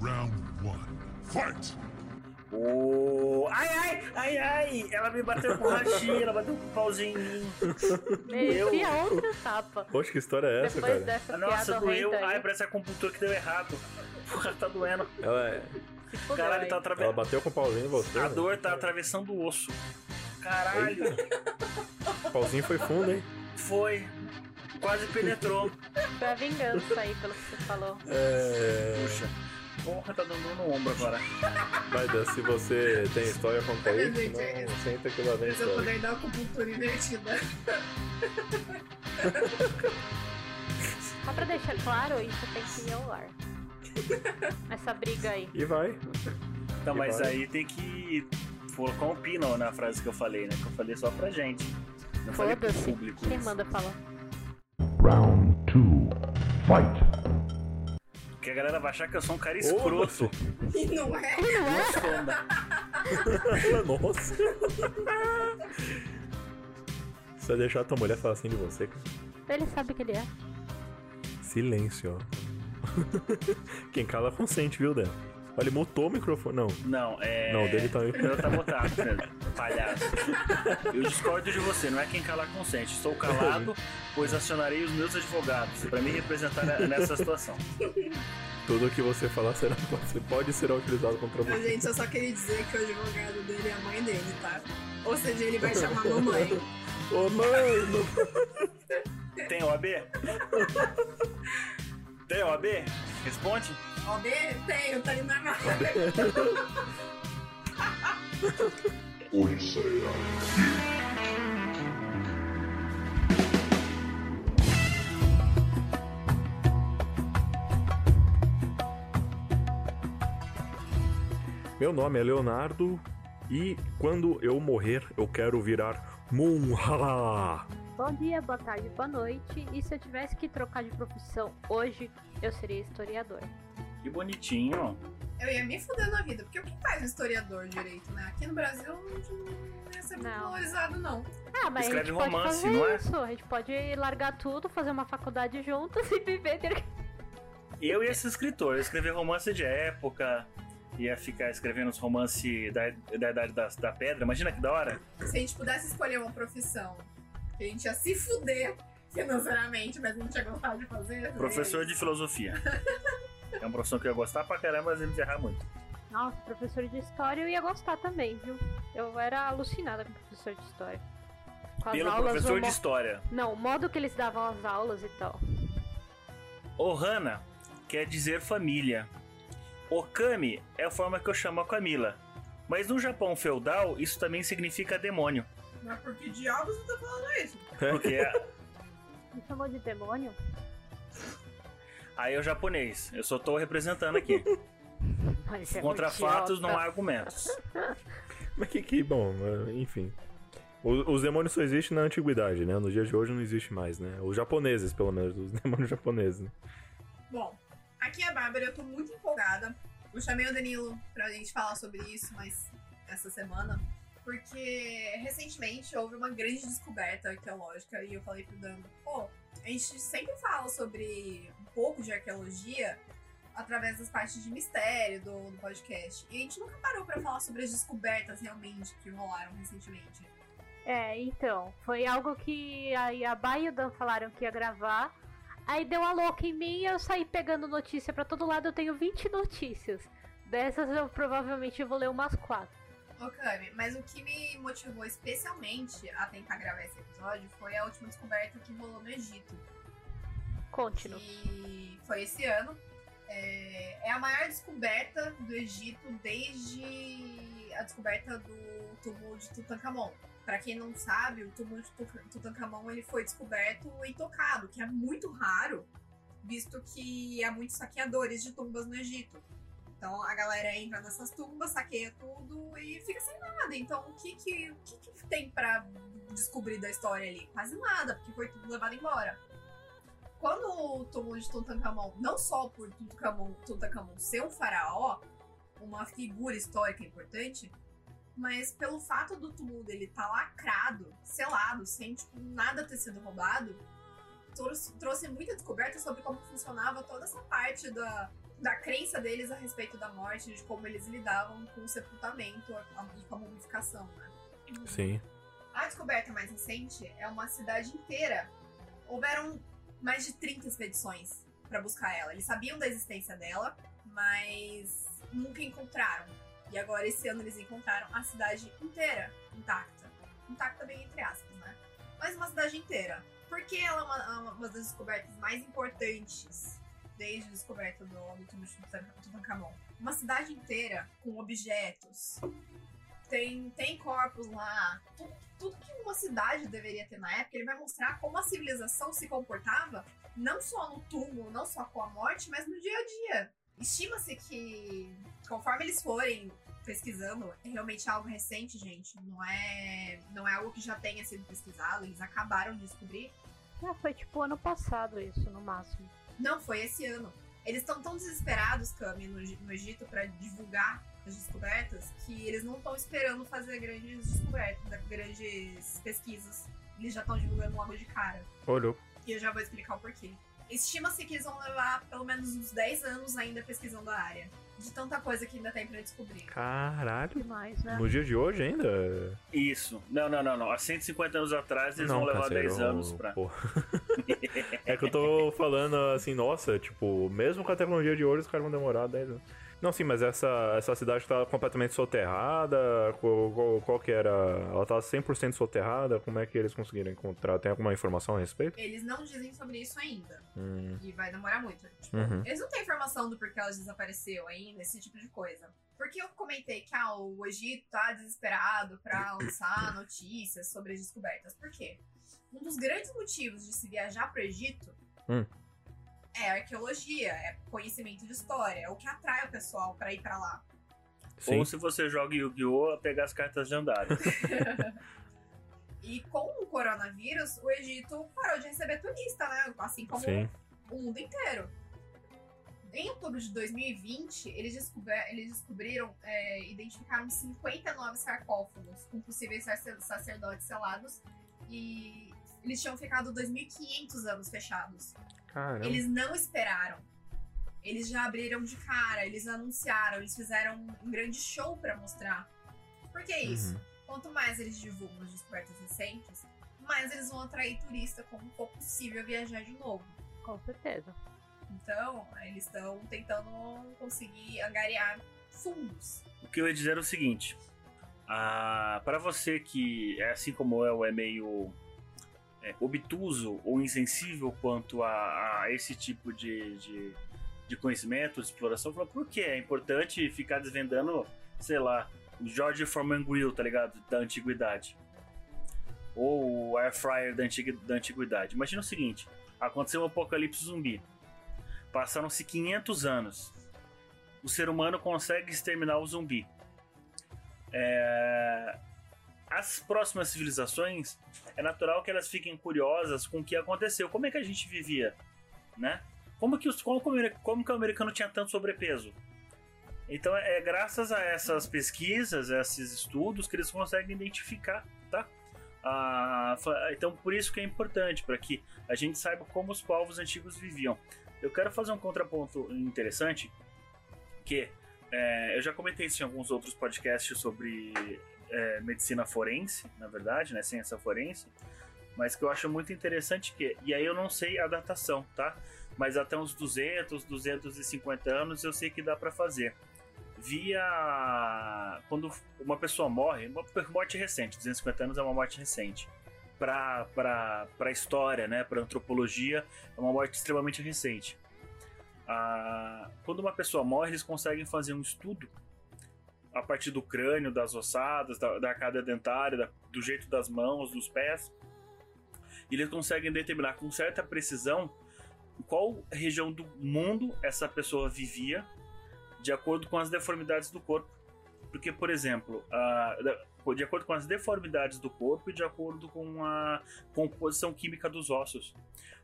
Round one. Fight! Oh, ai, ai, ai, ai! Ela me bateu com o rachi, ela bateu com o pauzinho em mim. Meu. Merecia outro tapa. Poxa, que história é essa, Depois cara? dessa Nossa, doeu. Ai, aí. parece a acupuntura que deu errado. Porra, tá doendo. Ela, é- Caralho, tá ela atravessando. bateu com o pauzinho em você. A né? dor tá atravessando o osso. Caralho, O pauzinho foi fundo, hein? foi. Quase penetrou. Foi a vingança aí, pelo que você falou. É... Puxa. Porra, tá dando no ombro agora. Vai, Dan, se você tem história, conta aí. Gente, Senão, senta que lá vem Se eu puder dar acupuntura invertida. Só pra deixar claro, isso tem que ir ao ar. Essa briga aí. E vai. Então, E mas vai. aí tem que colocar um pino na frase que eu falei, né? Que eu falei só pra gente. Não falei pro público. Quem manda falar? Round two. Fight! Porque a galera vai achar que eu sou um cara escroto. E não é. Não esconda. Nossa. Você vai deixar tua mulher falar assim de você, cara? Ele sabe que ele é. Silêncio, ó. Quem cala consente, viu, Dan? Olha, ele mutou o microfone. Não, Não, é. não, o dele tá O meu tá Pedro. Palhaço. Eu discordo de você, não é quem calar consente. Estou calado, pois acionarei os meus advogados pra me representar nessa situação. Tudo que você falar será, você pode ser utilizado contra Mas, você. gente, eu só queria dizer que o advogado dele é a mãe dele, tá? Ou seja, ele vai chamar mamãe. Ô, mãe! Tem OAB? Tem OAB? Responde. OB? Tenho, tá ali na mão. Será. Meu nome é Leonardo e quando eu morrer, eu quero virar Munhala. Bom dia, boa tarde, boa noite. E se eu tivesse que trocar de profissão hoje, eu seria historiador. Que bonitinho. Eu ia me fuder na vida, porque o que faz um historiador direito, né? Aqui no Brasil não ia ser muito Não. valorizado, não. Ah, mas Escreve a gente pode romance, fazer não é? isso. A gente pode largar tudo, fazer uma faculdade juntos e viver. ter- Eu ia ser escritor, eu ia escrever romance de época, ia ficar escrevendo os romances da, da Idade da, da Pedra. Imagina que da hora. Se a gente pudesse escolher uma profissão que a gente ia se fuder financeiramente, mas a gente ia gostar de fazer. seria Professor de filosofia. É uma profissão que eu ia gostar pra caramba, mas ia me ferrar muito. Nossa, professor de história eu ia gostar também, viu? Eu era alucinada com professor de história. Com as Pelo aulas, professor de mo- história. Não, o modo que eles davam as aulas e tal. Ohana quer dizer família. Okami é a forma que eu chamo a Camila. Mas no Japão feudal, isso também significa demônio. Mas por que diabos você tá falando isso? Porque é- Me chamou de demônio? aí é o japonês. Eu só tô representando aqui. Mas é Contra fatos idiota. não há argumentos. Mas que, que bom, é, enfim. O- Os demônios só existem na antiguidade, né? Nos dias de hoje não existe mais, né? Os japoneses, pelo menos, os demônios japoneses. Né? Bom, aqui é a Bárbara, eu tô muito empolgada. Eu chamei o Danilo pra gente falar sobre isso, mas essa semana. Porque recentemente houve uma grande descoberta arqueológica e eu falei pro Dan, pô, a gente sempre fala sobre um pouco de arqueologia através das partes de mistério do, do podcast. E a gente nunca parou pra falar sobre as descobertas realmente que rolaram recentemente. É, então, foi algo que aí a Bay e o Dan falaram que ia gravar. Aí deu a louca em mim e eu saí pegando notícia pra todo lado. Eu tenho 20 notícias. Dessas eu provavelmente vou ler umas 4. Ô, Cami, mas o que me motivou especialmente a tentar gravar esse episódio foi a última descoberta que rolou no Egito. Conte-nos. que foi esse ano. É, é a maior descoberta do Egito desde a descoberta do túmulo de Tutankhamon. Para quem não sabe, o túmulo de Tutankhamon ele foi descoberto e tocado, que é muito raro, visto que há muitos saqueadores de tumbas no Egito. Então a galera entra nessas tumbas, saqueia tudo e fica sem nada. Então o que que, o que, que tem pra descobrir da história ali? Quase nada, porque foi tudo levado embora quando o túmulo de Tutankhamon, não só por Tutankhamon, Tutankhamon ser um faraó, uma figura histórica importante, mas pelo fato do túmulo dele estar lacrado, selado, sem tipo, nada ter sido roubado, trouxe, trouxe muita descoberta sobre como funcionava toda essa parte da, da crença deles a respeito da morte, de como eles lidavam com o sepultamento e com a mumificação, né? Sim. A descoberta mais recente é uma cidade inteira. Houveram mais de 30 expedições para buscar ela. Eles sabiam da existência dela, mas nunca encontraram. E agora esse ano eles encontraram a cidade inteira intacta. Intacta bem entre aspas, né? Mas uma cidade inteira. Porque ela é uma, uma das descobertas mais importantes desde a descoberta do, túmulo de Tutan- Tutankhamon. Uma cidade inteira com objetos. Tem, tem corpos lá. Tudo, tudo que uma cidade deveria ter na época. Ele vai mostrar como a civilização se comportava, não só no túmulo, não só com a morte, mas no dia a dia. Estima-se que, conforme eles forem pesquisando, é realmente algo recente, gente. Não é, não é algo que já tenha sido pesquisado. Eles acabaram de descobrir. Ah, foi tipo ano passado isso, no máximo. Não, foi esse ano. Eles estão tão desesperados, Cami, no, no Egito, pra divulgar as descobertas, que eles não estão esperando fazer grandes descobertas, grandes pesquisas. Eles já estão divulgando logo de cara. Olhou. E eu já vou explicar o porquê. Estima-se que eles vão levar pelo menos uns 10 anos ainda pesquisando a área. De tanta coisa que ainda tem pra descobrir. Caralho. Demais, né? No dia de hoje ainda? Isso. Não, não, não, não. Há 150 anos atrás eles não, vão levar Canseiro, 10 anos pra. é que eu tô falando assim, nossa, tipo, mesmo com a tecnologia de hoje, os caras vão demorar 10 anos. Não, sim, mas essa, essa cidade tá completamente soterrada. Qual, qual, qual que era? Ela tá 100% soterrada? Como é que eles conseguiram encontrar? Tem alguma informação a respeito? Eles não dizem sobre isso ainda. Hum, E vai demorar muito. Tipo, Uhum. Eles não têm informação do porquê ela desapareceu ainda, esse tipo de coisa. Porque eu comentei que ah, o Egito tá desesperado pra lançar notícias sobre as descobertas. Por quê? Um dos grandes motivos de se viajar pro Egito Hum. É arqueologia, é conhecimento de história, é o que atrai o pessoal pra ir pra lá. sim. Ou se você joga Yu-Gi-Oh! pegar as cartas lendárias. E com o coronavírus, o Egito parou de receber turista, né? Assim como Sim. o mundo inteiro. Em outubro de 2020, eles, descober- eles descobriram, é, identificaram 59 sarcófagos com possíveis sacer- sacerdotes selados e eles tinham ficado 2.500 anos fechados. Caramba. Eles não esperaram. Eles já abriram de cara, eles anunciaram, eles fizeram um grande show pra mostrar. Por que isso? Uhum. Quanto mais eles divulgam as descobertas recentes, mais eles vão atrair turista como for possível viajar de novo. Com certeza. Então, eles estão tentando conseguir angariar fundos. O que eu ia dizer é o seguinte: ah, para você que, é assim como eu, é meio é, obtuso ou insensível quanto a, a esse tipo de, de, de conhecimento, de exploração, fala, por que é importante ficar desvendando, sei lá, o George Foreman Grill, tá ligado? Da antiguidade. Ou o Air Fryer da, antigu- da antiguidade. Imagina o seguinte: aconteceu um apocalipse zumbi. Passaram-se 500 anos. O ser humano consegue exterminar o zumbi. É, As próximas civilizações, é natural que elas fiquem curiosas com o que aconteceu. Como é que a gente vivia, né? Como que, os, como, como que o americano tinha tanto sobrepeso? Então é graças a essas pesquisas, a esses estudos, que eles conseguem identificar, tá? Ah, então por isso que é importante, para que a gente saiba como os povos antigos viviam. Eu quero fazer um contraponto interessante, que é, eu já comentei isso em alguns outros podcasts sobre é, medicina forense, na verdade, né, ciência forense, mas que eu acho muito interessante que, e aí eu não sei a datação, tá? Mas até uns 200, 250 anos eu sei que dá para fazer. Via quando uma pessoa morre, uma morte recente, 250 anos é uma morte recente. Para a história, né, para antropologia, é uma morte extremamente recente. Ah, quando uma pessoa morre, eles conseguem fazer um estudo a partir do crânio, das ossadas, da, da arcada dentária, da- do jeito das mãos, dos pés. E eles conseguem determinar com certa precisão qual região do mundo essa pessoa vivia, de acordo com as deformidades do corpo. Porque, por exemplo, a- de acordo com as deformidades do corpo e de acordo com a composição química dos ossos.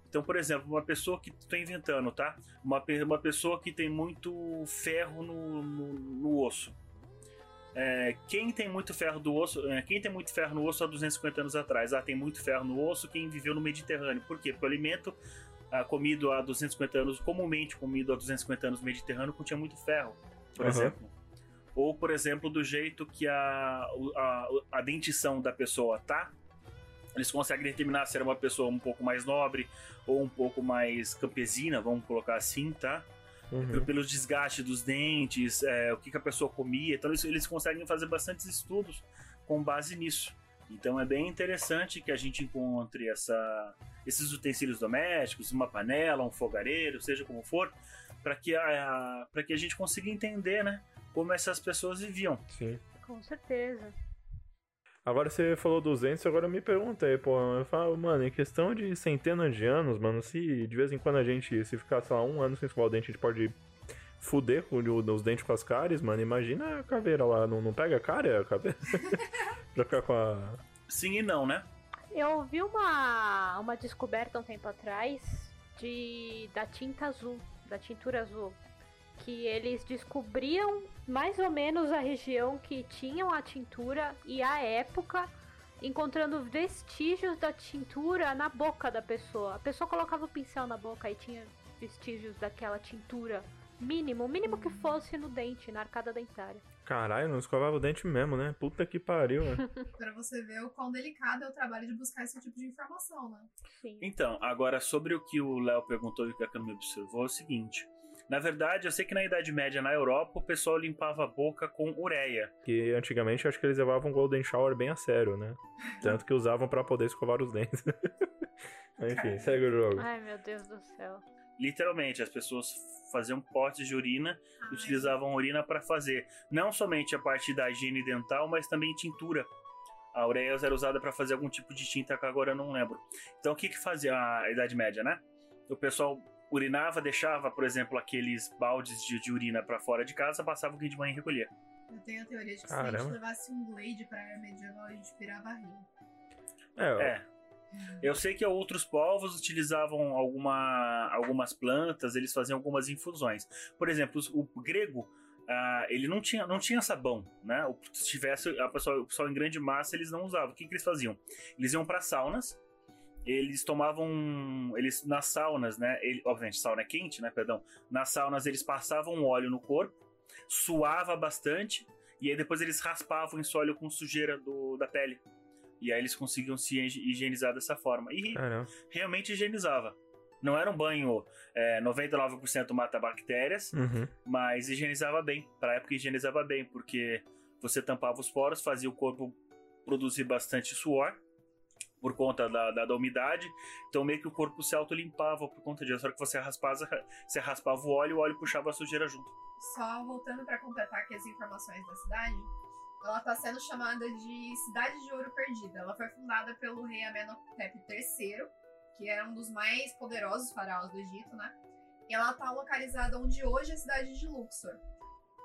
Então, por exemplo, uma pessoa que estou inventando, tá? Uma, uma pessoa que tem muito ferro no, no, no osso. É, quem tem muito ferro do osso, é, quem tem muito ferro no osso há 250 anos atrás? Ah, tem muito ferro no osso quem viveu no Mediterrâneo. Por quê? Porque o alimento ah, comido há 250 anos, comumente comido há 250 anos no Mediterrâneo, continha muito ferro, por Aham. exemplo. Ou, por exemplo, do jeito que a, a, a dentição da pessoa tá, eles conseguem determinar se era uma pessoa um pouco mais nobre ou um pouco mais campesina, vamos colocar assim, tá? Uhum. Pelos desgastes dos dentes, é, o que, que a pessoa comia. Então, eles, eles conseguem fazer bastantes estudos com base nisso. Então, é bem interessante que a gente encontre essa, esses utensílios domésticos, uma panela, um fogareiro, seja como for, para que, a, que a gente consiga entender né, como essas pessoas viviam. Sim. Com certeza. Agora você falou 200, agora eu me perguntei, pô, eu falo, mano, em questão de centenas de anos, mano, se de vez em quando a gente, se ficar, sei lá, um ano sem escovar o dente, a gente pode fuder com o- os dentes com as cáries, mano, imagina a caveira lá, não, não pega a cárie a caveira? pra ficar com a... Sim e não, né? Eu vi uma, uma descoberta um tempo atrás de da tinta azul, da tintura azul, que eles descobriam mais ou menos a região que tinham a tintura e a época, encontrando vestígios da tintura na boca da pessoa. A pessoa colocava o pincel na boca e tinha vestígios daquela tintura mínimo, o mínimo que fosse no dente, na arcada dentária. Caralho, não escovava o dente mesmo, né? Puta que pariu, né? Pra você ver o quão delicado é o trabalho de buscar esse tipo de informação, né? Sim. Então, agora sobre o que o Léo perguntou e o que a Cami observou, é o seguinte. Na verdade, eu sei que na Idade Média na Europa o pessoal limpava a boca com ureia. Que antigamente eu acho que eles levavam o Golden Shower bem a sério, né? Tanto que usavam pra poder escovar os dentes. Enfim, segue o jogo. Ai, meu Deus do céu. Literalmente, as pessoas faziam potes de urina e utilizavam urina para fazer não somente a parte da higiene dental, mas também tintura. A ureia era usada para fazer algum tipo de tinta que agora eu não lembro. Então, o que que fazia a Idade Média, né? O pessoal urinava, deixava, por exemplo, aqueles baldes de, de urina para fora de casa, passava o guia de manhã e recolhia. Eu tenho a teoria de que se a Caramba. gente levasse um Glade pra era medieval, a gente virava rio. É, É. Eu sei que outros povos utilizavam alguma, algumas plantas, eles faziam algumas infusões. Por exemplo, o grego, ah, ele não tinha, não tinha sabão, né? Se tivesse a pessoa, o pessoal em grande massa, eles não usavam. O que, que eles faziam? Eles iam para saunas, eles tomavam, eles nas saunas, né? Ele, obviamente, sauna é quente, né? Perdão. Nas saunas eles passavam óleo no corpo, suava bastante e aí depois eles raspavam esse óleo com sujeira do, da pele. E aí eles conseguiam se higi- higienizar dessa forma. E caramba. realmente higienizava. Não era um banho é, 99% mata bactérias, Uhum. mas higienizava bem. Pra época higienizava bem, porque você tampava os poros, fazia o corpo produzir bastante suor por conta da, da, da umidade. Então meio que o corpo se autolimpava por conta disso. Na hora que você raspava, você raspava o óleo, o óleo puxava a sujeira junto. Só voltando pra completar aqui as informações da cidade, ela tá sendo chamada de Cidade de Ouro Perdida. Ela foi fundada pelo rei Amenhotep III, que era um dos mais poderosos faraós do Egito, né? E ela tá localizada onde hoje é a cidade de Luxor.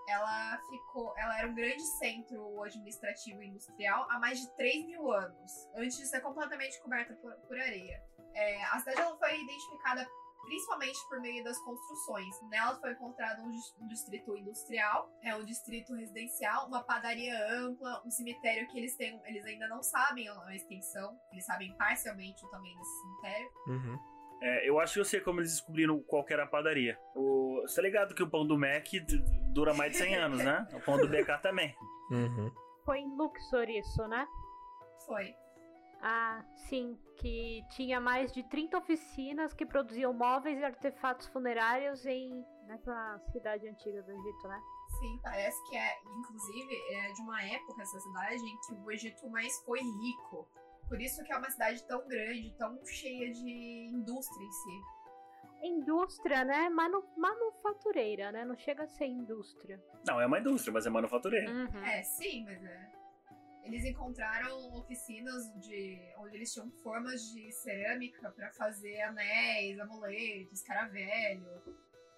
Ela ficou, ela era um grande centro administrativo e industrial há mais de 3 mil anos, antes de ser completamente coberta por, por areia. É, a cidade ela foi identificada principalmente por meio das construções. Nela foi encontrado um, dis- um distrito industrial, é um distrito residencial, uma padaria ampla, um cemitério que eles têm, eles ainda não sabem a extensão, eles sabem parcialmente o tamanho desse cemitério. Uhum. É, eu acho que eu sei como eles descobriram qual que era a padaria. O, você tá ligado que o pão do Mac dura mais de 100 anos, né? O pão do BK também. Uhum. Foi em Luxor isso, né? Foi. Ah, sim, que tinha mais de 30 oficinas que produziam móveis e artefatos funerários em nessa cidade antiga do Egito, né? Sim, parece que é, inclusive, é de uma época essa cidade em que o Egito mais foi rico. Por isso que é uma cidade tão grande, tão cheia de indústria em si. Indústria, né? Manu manufatureira, né? Não chega a ser indústria. Não, é uma indústria, mas é manufatureira. Uhum. É, sim, mas é. Eles encontraram oficinas de onde eles tinham formas de cerâmica pra fazer anéis, amuletos, escaravelho.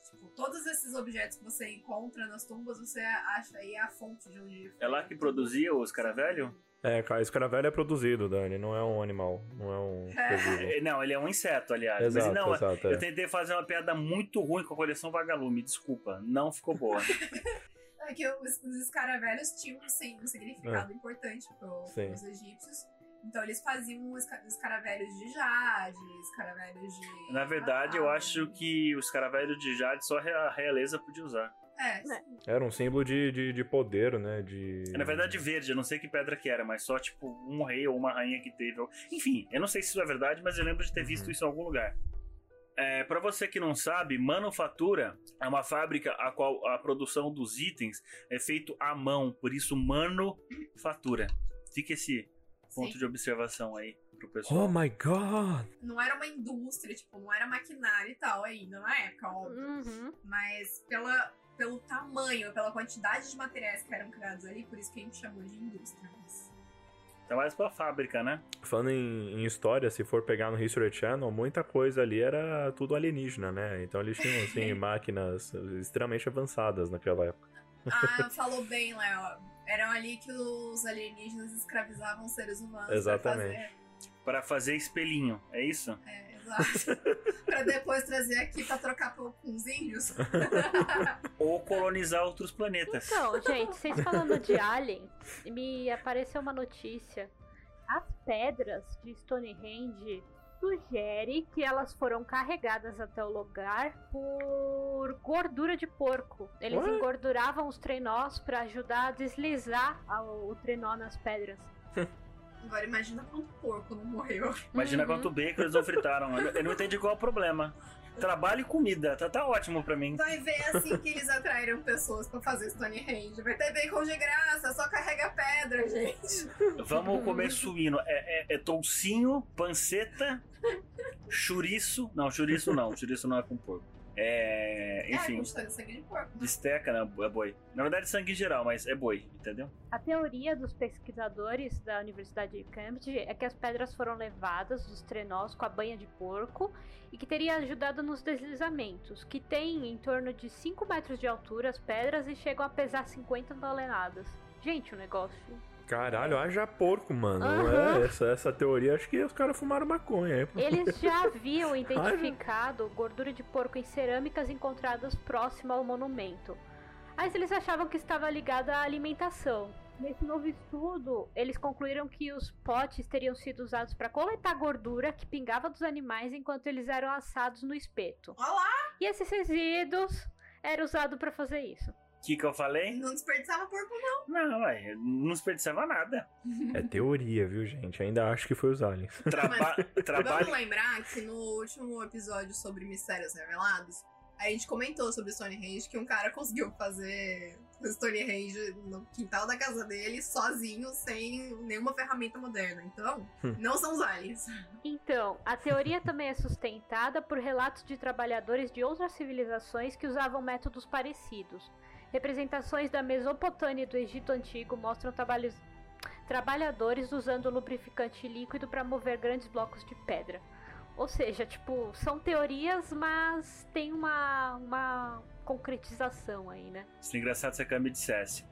Tipo, todos esses objetos que você encontra nas tumbas, você acha aí a fonte de onde. É lá que produzia os caravelho? É, cara, escaravelho é produzido, Dani, não é um animal, não é um vivo. É, Não, ele é um inseto, aliás. Exato, mas não, exato. eu É. tentei fazer uma piada muito ruim com a coleção Vagalume, desculpa, não ficou boa. É que os, os escaravelhos tinham sim, um significado importante pro, Sim. pros egípcios. Então eles faziam os esca- escaravelhos de jade, escaravelhos de. Na verdade, eu prata. acho que os caravelhos de Jade só a realeza podia usar. É, Né. Era um símbolo de, de, de poder, né? De... É, Na verdade, verde, eu não sei que pedra que era, mas só tipo um rei ou uma rainha que teve. Enfim, eu não sei se isso é verdade, mas eu lembro de ter visto Uhum. isso em algum lugar. É, para você que não sabe, manufatura é uma fábrica a qual a produção dos itens é feito à mão, por isso manufatura. Fica esse ponto sim. de observação aí pro pessoal. Oh my god! Não era uma indústria, tipo, não era maquinário e tal ainda na época, óbvio. Uhum. Mas pela, pelo tamanho, pela quantidade de materiais que eram criados ali, por isso que a gente chamou de indústria. Mas... Tá mais pra fábrica, né? Falando em, em história, se for pegar no History Channel, muita coisa ali era tudo alienígena, né? Então eles tinham, assim, máquinas extremamente avançadas naquela época. Ah, falou bem, Léo. Eram ali que os alienígenas escravizavam os seres humanos. pra Exatamente. fazer- Para fazer espelhinho, é isso? É, exato. pra depois trazer aqui pra trocar por- com os índios. Ou colonizar outros planetas. Então, gente, vocês falando de Alien, me apareceu uma notícia. As pedras de Stonehenge sugere que elas foram carregadas até o lugar por gordura de porco. Eles What? engorduravam os trenós pra ajudar a deslizar o trenó nas pedras. Agora imagina quanto porco não morreu. Imagina Uhum. quanto bacon eles não fritaram. Eu não entendi qual é o problema. Trabalho e comida, tá, tá ótimo pra mim. Vai ver assim que eles atraíram pessoas pra fazer Stonehenge. Vai ter bacon de graça, só carrega pedra, gente. Vamos comer suíno. É, é, é toucinho, panceta, chouriço. Não, chouriço não. Chouriço não é com porco. É. É, Enfim, com sangue de porco. bisteca, né? É boi. Na verdade, sangue em geral, mas é boi, entendeu? A teoria dos pesquisadores da Universidade de Cambridge é que as pedras foram levadas dos trenós com a banha de porco e que teria ajudado nos deslizamentos, que tem em torno de 5 metros de altura as pedras e chegam a pesar 50 toneladas. Gente, o negócio. Caralho, haja porco, mano. Aham. É, essa, essa teoria, acho que os caras fumaram maconha. aí. Eles já haviam identificado gordura de porco em cerâmicas encontradas próximo ao monumento. Mas eles achavam que estava ligada à alimentação. Nesse novo estudo, eles concluíram que os potes teriam sido usados para coletar gordura que pingava dos animais enquanto eles eram assados no espeto. Olha lá, E esses resíduos eram usados para fazer isso. O que, que eu falei? não desperdiçava porco, não. Não, ué, não desperdiçava nada. É teoria, viu, gente? Ainda acho que foi os aliens. Traba trabalho. Vamos lembrar que no último episódio sobre mistérios revelados, a gente comentou sobre Stonehenge que um cara conseguiu fazer Stonehenge no quintal da casa dele sozinho, sem nenhuma ferramenta moderna. Então, Hum. não são os aliens. Então, a teoria também é sustentada por relatos de trabalhadores de outras civilizações que usavam métodos parecidos. Representações da Mesopotâmia e do Egito Antigo mostram trabalhos- trabalhadores usando lubrificante líquido para mover grandes blocos de pedra. Ou seja, tipo, são teorias, mas tem uma, uma concretização aí, né? Seria engraçado se a Cami dissesse.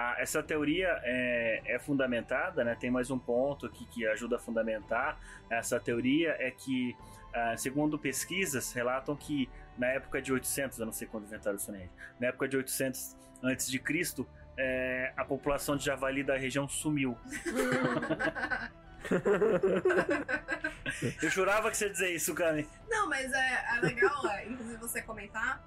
Ah, essa teoria é, é fundamentada, né? Tem mais um ponto aqui que ajuda a fundamentar essa teoria é que, ah, segundo pesquisas, relatam que na época de 800, eu não sei quando inventaram o Stonehenge, na época de 800 antes de Cristo, é, a população de javali da região sumiu. Eu jurava que você ia dizer isso, Cami. Não, mas é, é legal, é, inclusive, você comentar.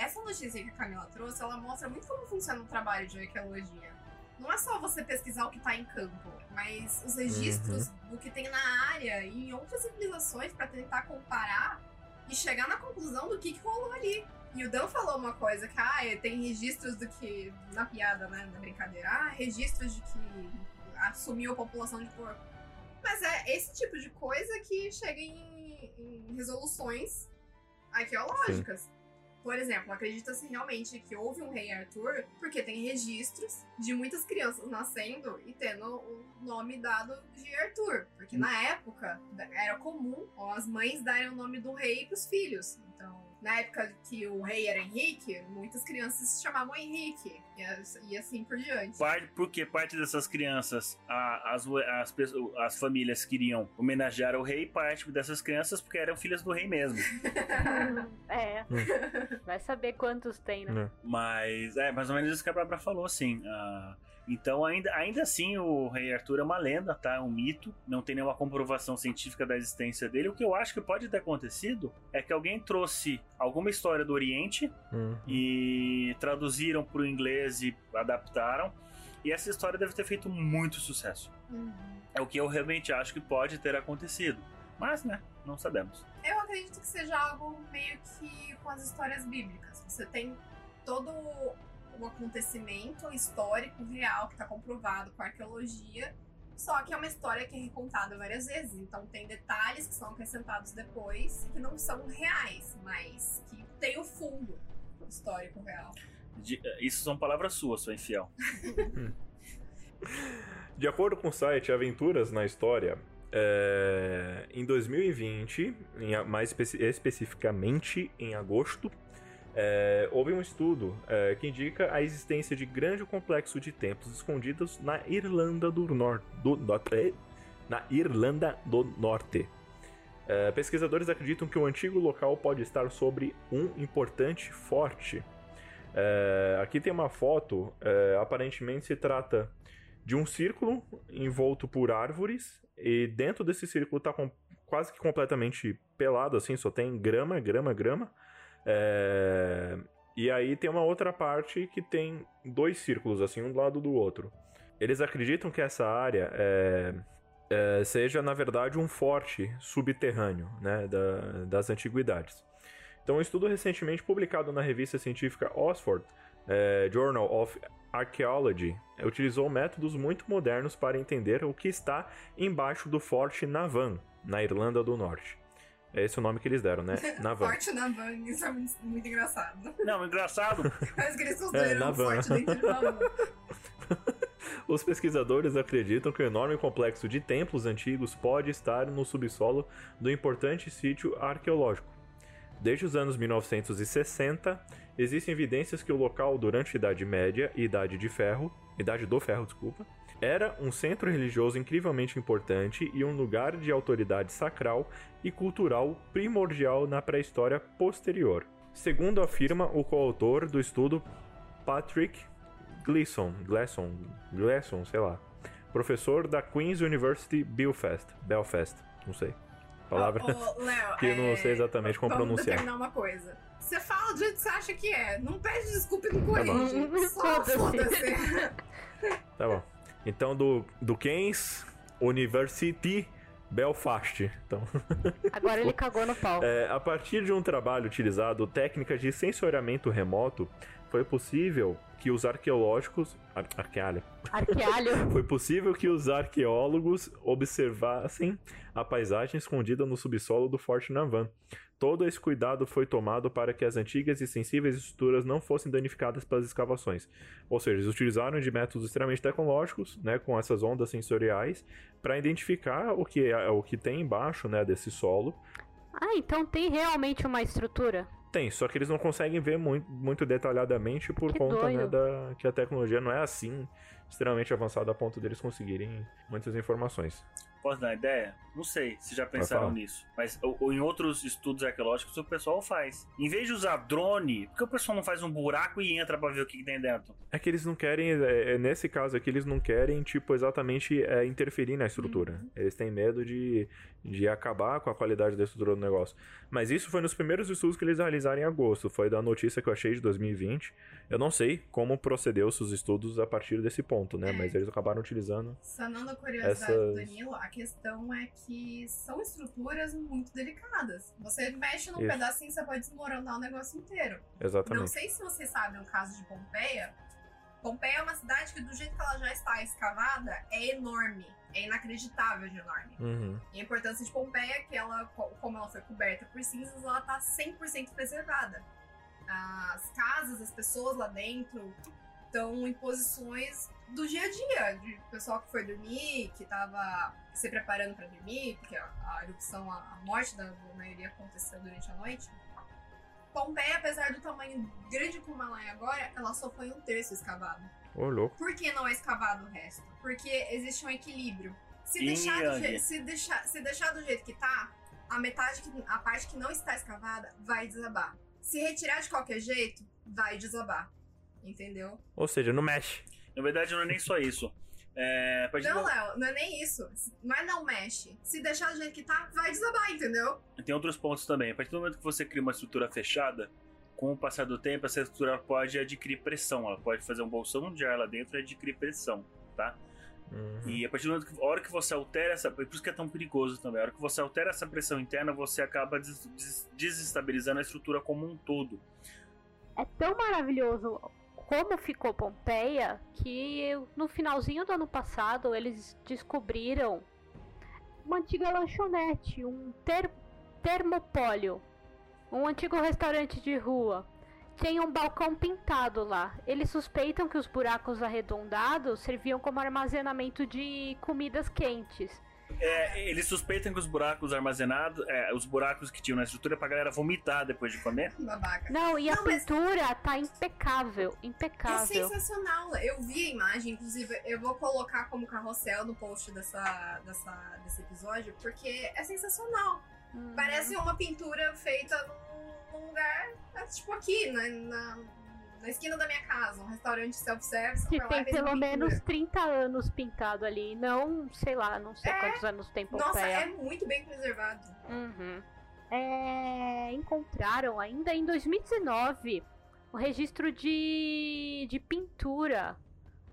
Essa notícia que a Camila trouxe, ela mostra muito como funciona o trabalho de arqueologia. Não é só você pesquisar o que tá em campo, mas os registros do que tem na área e em outras civilizações pra tentar comparar e chegar na conclusão do que, que rolou ali. E o Dan falou uma coisa que, ah, é, tem registros do que. Na piada, né? Na brincadeira, ah, registros de que assumiu a população de porco. Mas é esse tipo de coisa que chega em, em resoluções arqueológicas. Por exemplo, acredita-se realmente que houve um rei Arthur porque tem registros de muitas crianças nascendo e tendo o nome dado de Arthur. Porque na época era comum as mães darem o nome do rei para os filhos. Então, na época que o rei era Henrique, muitas crianças se chamavam Henrique e as- e assim por diante. Parte, porque parte dessas crianças, a- as, as, as famílias queriam homenagear o rei, parte dessas crianças porque eram filhas do rei mesmo. é. Vai saber quantos tem, né? Né? Mas é mais ou menos isso que a Bárbara falou, assim. Então, ainda, ainda assim, o Rei Arthur é uma lenda, tá? É um mito. Não tem nenhuma comprovação científica da existência dele. O que eu acho que pode ter acontecido é que alguém trouxe alguma história do Oriente Hum. e traduziram para o inglês e adaptaram. E essa história deve ter feito muito sucesso. Uhum. É o que eu realmente acho que pode ter acontecido. Mas, né, não sabemos. Eu acredito que seja algo meio que com as histórias bíblicas. Você tem todo o acontecimento histórico real que está comprovado com a arqueologia, só que é uma história que é recontada várias vezes. Então tem detalhes que são acrescentados depois que não são reais, mas que tem o fundo histórico real. De- isso são palavras suas, sua infiel. De acordo com o site Aventuras na História, é, em 2020, em mais especi- especificamente em agosto, é, houve um estudo é, que indica a existência de grande complexo de templos escondidos na Irlanda do Norte. Do, norte na Irlanda do Norte. É, pesquisadores acreditam que o antigo local pode estar sobre um importante forte. É, aqui tem uma foto, é, aparentemente se trata de um círculo envolto por árvores e dentro desse círculo tá com- quase que completamente pelado, assim, só tem grama, grama, grama. É, E aí tem uma outra parte que tem dois círculos, assim, um do lado do outro. Eles acreditam que essa área é, é, seja, na verdade, um forte subterrâneo né, da- das antiguidades. Então, um estudo recentemente publicado na revista científica Oxford é, Journal of Archaeology utilizou métodos muito modernos para entender o que está embaixo do Forte Navan, na Irlanda do Norte. É esse o nome que eles deram, né? Navan. Forte na van, isso é muito, muito engraçado. Não, engraçado. Parece que eles É, forte dentro de uma van. Os pesquisadores acreditam que o enorme complexo de templos antigos pode estar no subsolo do importante sítio arqueológico. Desde os anos 1960, existem evidências que o local durante a Idade Média e Idade de Ferro, Idade do Ferro, desculpa, era um centro religioso incrivelmente importante e um lugar de autoridade sacral e cultural primordial na pré-história posterior. Segundo afirma o coautor do estudo Patrick Gleason, Gleason, Gleason, sei lá, professor da Queen's University Belfast, Belfast, não sei, palavra Ô, ô, Léo, que eu não é, sei exatamente como vamos pronunciar. determinar uma coisa. Você fala do jeito que você acha que é. Não pede desculpa e não Tá bom. corrige. Só foda-se. Tá bom. Então do do Queen's University Belfast, então. Agora ele cagou no pau. É, a partir de um trabalho utilizado técnicas de sensoriamento remoto, foi possível que os arqueológicos. Ar, arquealho. Arquealho. Foi possível que os arqueólogos observassem a paisagem escondida no subsolo do Forte Navan. Todo esse cuidado foi tomado para que as antigas e sensíveis estruturas não fossem danificadas pelas escavações. Ou seja, eles utilizaram de métodos extremamente tecnológicos, né, com essas ondas sensoriais, para identificar o que, é, o que tem embaixo né, desse solo Ah, então tem realmente uma estrutura. Tem, só que eles não conseguem ver muito, muito detalhadamente por Que conta né, da que a tecnologia não é assim extremamente avançada a ponto deles conseguirem muitas informações. Posso dar uma ideia? Não sei se já pensaram nisso. Mas ou, ou em outros estudos arqueológicos o pessoal faz. Em vez de usar drone, por que o pessoal não faz um buraco e entra pra ver o que, que tem dentro? É que eles não querem, é, é, nesse caso aqui, eles não querem, tipo, exatamente é, interferir na estrutura. Eles têm medo de, de acabar com a qualidade da estrutura do negócio. Mas isso foi nos primeiros estudos que eles realizaram em agosto. Foi da notícia que eu achei de 2020. Eu não sei como procedeu os estudos a partir desse ponto, né? Mas eles acabaram utilizando. Sanando a curiosidade Essas- do Danilo, a questão é que são estruturas muito delicadas. Você mexe num Isso. pedacinho, você pode desmoronar o negócio inteiro. Não Exatamente. sei se vocês sabem o caso de Pompeia. Pompeia é uma cidade que, do jeito que ela já está escavada, é enorme. É inacreditável de enorme. Uhum. E a importância de Pompeia é que ela, co- como ela foi coberta por cinzas, ela tá 100% preservada. As casas, as pessoas lá dentro estão em posições do dia a dia, de pessoal que foi dormir, que tava se preparando para dormir, porque a, a erupção, a, a morte da, da maioria aconteceu durante a noite. Pompeia, apesar do tamanho grande como ela é agora, ela só foi um terço escavada. Ô, louco. Por que não é escavado o resto? Porque existe um equilíbrio. Se deixar, do se, deixar, se deixar do jeito que tá, a metade, que, a parte que não está escavada vai desabar. Se retirar de qualquer jeito, vai desabar. Entendeu? Ou seja, não mexe. Na verdade, não é nem só isso. É, Não, Léo, não é nem isso. Não é não mexe. Se deixar do jeito que tá, vai desabar, entendeu? Tem outros pontos também. A partir do momento que você cria uma estrutura fechada, com o passar do tempo, essa estrutura pode adquirir pressão. Ela pode fazer um bolsão de ar lá dentro e adquirir pressão, tá? Uhum. E a partir do momento que, a hora que você altera essa. Por isso que é tão perigoso também. A hora que você altera essa pressão interna, você acaba des- des- desestabilizando a estrutura como um todo. É tão maravilhoso como ficou Pompeia que no finalzinho do ano passado eles descobriram uma antiga lanchonete, um ter termopólio, um antigo restaurante de rua. Tem um balcão pintado lá. Eles suspeitam que os buracos arredondados serviam como armazenamento de comidas quentes. É, eles suspeitam que os buracos armazenados, é, os buracos que tinham na estrutura, é pra galera vomitar depois de comer. Babaca. Não, e a Não, mas- pintura tá impecável, É impecável. sensacional. Eu vi a imagem, inclusive eu vou colocar como carrossel no post dessa, dessa, desse episódio, porque é sensacional. Uhum. Parece uma pintura feita num, num lugar, é, tipo aqui, na, na, na esquina da minha casa, um restaurante self-service. Que tem pelo pintura. menos 30 anos pintado ali. Não, sei lá, não sei É. quantos anos tem Nossa, Pompeia. é muito bem preservado. Uhum. É, encontraram ainda em 2019 o registro de, de pintura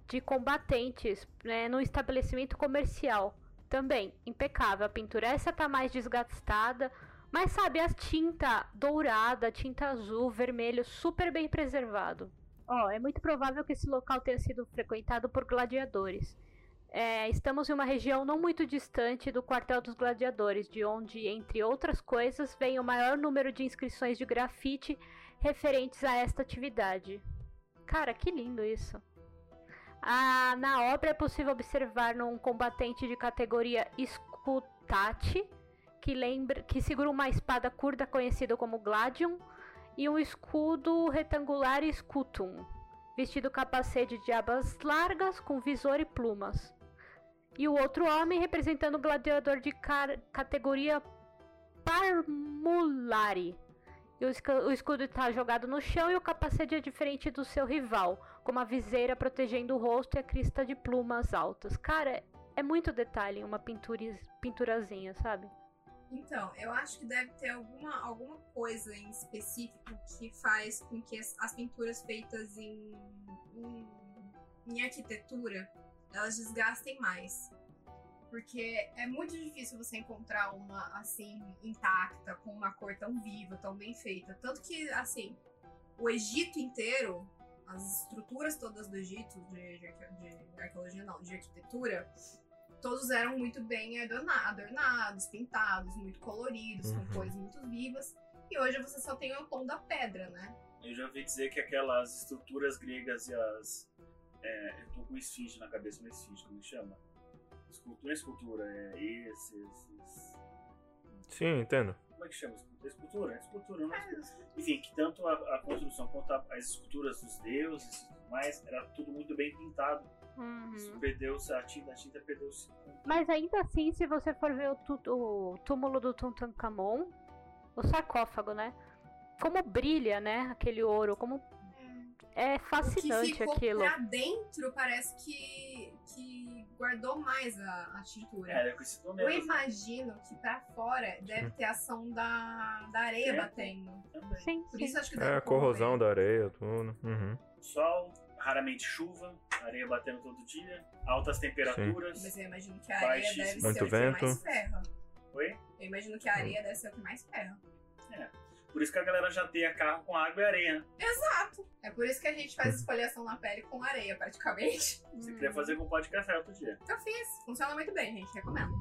de combatentes né, no estabelecimento comercial. Também impecável a pintura. Essa tá mais desgastada, mas sabe, a tinta dourada, tinta azul, vermelho, super bem preservado. Ó, é muito provável que esse local tenha sido frequentado por gladiadores. É, estamos em uma região não muito distante do quartel dos gladiadores, de onde, entre outras coisas, vem o maior número de inscrições de grafite referentes a esta atividade. Cara, que lindo isso! Ah, na obra é possível observar num combatente de categoria Scutate, que, lembra, que segura uma espada curta conhecida como Gladium, e um escudo retangular Scutum, vestido capacete de abas largas com visor e plumas. E o outro homem representando o gladiador de categoria Parmulari. E o, escudo está jogado no chão e o capacete é diferente do seu rival, com uma viseira protegendo o rosto e a crista de plumas altas. Cara, é muito detalhe uma pintura, pinturazinha, sabe? Então, eu acho que deve ter alguma, alguma coisa em específico que faz com que as, as pinturas feitas em, em, em arquitetura elas desgastem mais. Porque é muito difícil você encontrar uma assim intacta, com uma cor tão viva, tão bem feita. Tanto que, assim, o Egito inteiro, as estruturas todas do Egito, de, de, de arqueologia não, de arquitetura, todos eram muito bem adorna- adornados, pintados, muito coloridos, Uhum. com cores muito vivas. E hoje você só tem o tom da pedra, né? Eu já ouvi dizer que aquelas estruturas gregas e as. É, eu tô com esfinge na cabeça, uma esfinge, como chama? Escultura, escultura, é esse, esses. Sim, entendo. Como é que chama? Escultura, escultura, é escultura, não é escultura. É, Enfim, que tanto a, a construção quanto a- as esculturas dos deuses e tudo mais, era tudo muito bem pintado. Isso perdeu-se, a tinta, a tinta perdeu-se. Mas ainda assim, se você for ver o, tu- o túmulo do Tutankhamon, o sarcófago, né? Como brilha, né? Aquele ouro, como é O que fascinante ficou aquilo. pra dentro parece que, que guardou mais a, a tintura. Esse nome Eu mesmo imagino que pra fora deve ter ação da, da areia É. batendo. Sim, Por sim. isso acho que É, a corrosão da areia, tudo. Uhum. Sol, raramente chuva, areia batendo todo dia, altas temperaturas. Mas eu imagino que a areia Baixíssimo. deve Muito ser o que vento. mais ferra. Oi? Eu imagino que a areia deve ser o que mais ferra. Por isso que a galera já tem carro com água e areia. Exato. É por isso que a gente faz esfoliação na pele com areia, praticamente. Você queria fazer com pó de café outro dia. Eu fiz. Funciona muito bem, gente. Recomendo.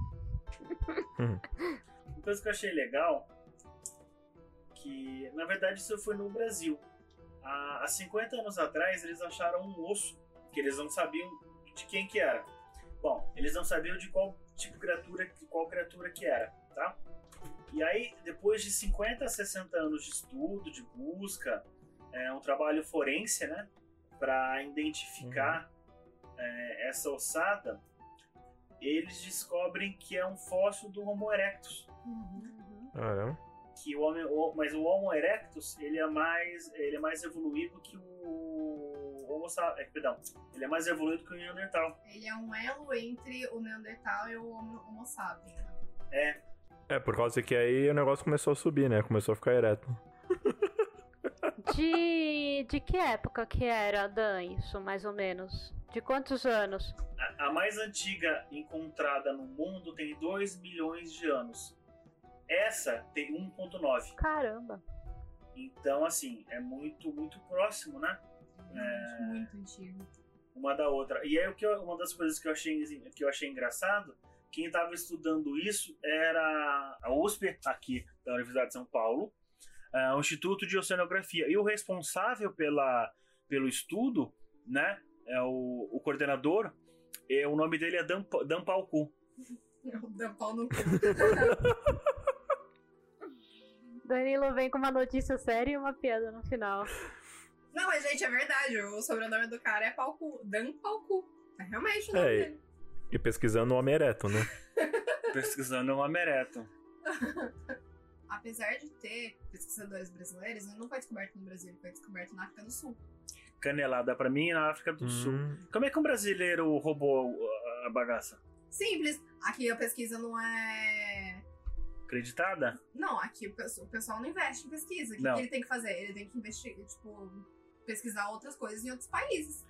Uma coisa que eu achei legal, que na verdade isso foi no Brasil. Há, há 50 anos atrás eles acharam um osso que eles não sabiam de quem que era. Bom, eles não sabiam de qual tipo de criatura, de qual criatura que era, tá? E aí, depois de 50 a 60 anos de estudo, de busca, é um trabalho forense, né, para identificar é, essa ossada, eles descobrem que é um fóssil do Homo erectus Uhum. Caramba. Que o homem, o- mas o Homo erectus ele é mais ele é mais evoluído que o Homo sapiens. Perdão, ele é mais evoluído que o Neandertal. Ele é um elo entre o Neandertal e o Homo, homo sapiens. É, É, por causa que aí o negócio começou a subir, né? Começou a ficar ereto. De, de que época que era, Dan, isso, mais ou menos? De quantos anos? a, a mais antiga encontrada no mundo tem 2 milhões de anos. Essa tem 1,9. Caramba. Então, assim, é muito, muito próximo, né? Muito, muito antigo. uma da outra. E aí o que eu- uma das coisas que eu achei que eu achei engraçado, quem estava estudando isso era a USP aqui da Universidade de São Paulo, é, o Instituto de Oceanografia. E o responsável pela pelo estudo, né, é o, o coordenador, é, o nome dele é Dan, Dan Palcu. Dá pau no cu. Danilo vem com uma notícia séria e uma piada no final. Não, mas gente, é verdade. O sobrenome do cara é Palcu. Dan Palcu. É realmente o nome É, e- dele. E pesquisando o homem ereto, né? Pesquisando um amereto. Apesar de ter pesquisadores brasileiros, ele não foi descoberto no Brasil, ele foi descoberto na África do Sul. Canelada pra mim na África do Sul. Hum, Como é que um brasileiro roubou a bagaça? Simples. Aqui a pesquisa não é. Acreditada? Não, aqui o pesso- o pessoal não investe em pesquisa. O que, que ele tem que fazer? Ele tem que investigar, tipo, pesquisar outras coisas em outros países.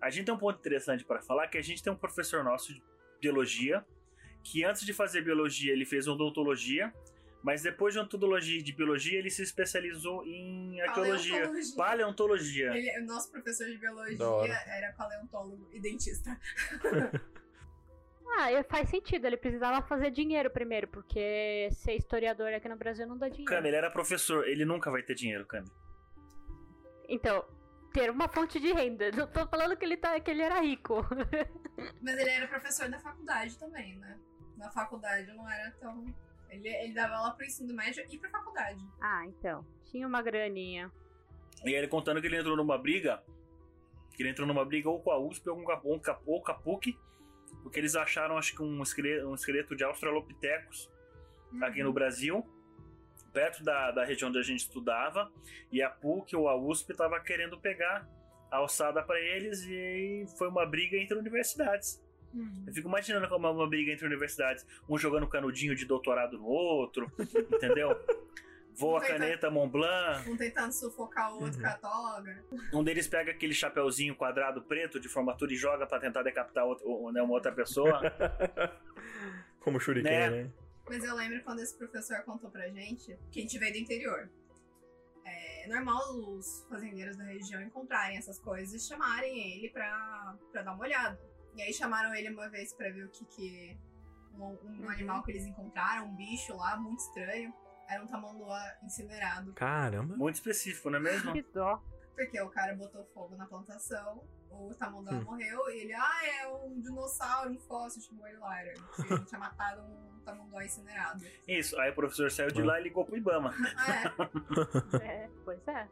A gente tem um ponto interessante para falar que a gente tem um professor nosso de biologia que antes de fazer biologia ele fez odontologia, mas depois de odontologia e de biologia ele se especializou em arqueologia, Paleontologia. paleontologia. Ele, o nosso professor de biologia era paleontólogo e dentista. Ah, e faz sentido, ele precisava fazer dinheiro primeiro, porque ser historiador aqui no Brasil não dá dinheiro. Cami, ele era professor, ele nunca vai ter dinheiro, Cami. Então, ter uma fonte de renda. Não tô falando que ele, tá, que ele era rico. Mas ele era professor da faculdade também, né? Na faculdade não era tão. Ele, ele dava aula pro ensino médio e pra faculdade. Ah, então. Tinha uma graninha. E aí ele contando que ele entrou numa briga, que ele entrou numa briga ou com a USP ou com a- ou com a- ou com a PUC, porque eles acharam acho que um esqueleto, um esqueleto de Australopithecus aqui no Brasil, perto da, da região onde a gente estudava, e a PUC ou a USP estava querendo pegar a alçada para eles, e foi uma briga entre universidades. Uhum. Eu fico imaginando como é uma briga entre universidades, um jogando canudinho de doutorado no outro, entendeu? Voa a Vai tá- caneta Mont Blanc, Um tentando sufocar o outro Uhum. com a toga. um deles pega aquele chapeuzinho quadrado preto de formatura e joga para tentar decapitar outro- ou- né, uma outra pessoa. Como shuriken, Né? né? Mas eu lembro quando esse professor contou pra gente que a gente veio do interior. É normal os fazendeiros da região encontrarem essas coisas e chamarem ele pra, pra dar uma olhada. E aí chamaram ele uma vez pra ver o que que. Um, um Uhum. animal que eles encontraram, um bicho lá, muito estranho. Era um tamanduá incinerado. Caramba. Muito específico, não é mesmo? Que dó. Porque o cara botou fogo na plantação, o tamanduá Hum. morreu e ele, ah, é um dinossauro, um fóssil, chamou ele lá. Ele tinha matado um tamanduá incinerado. Isso, aí o professor saiu de lá e ligou pro Ibama. Ah, é. É, pois é.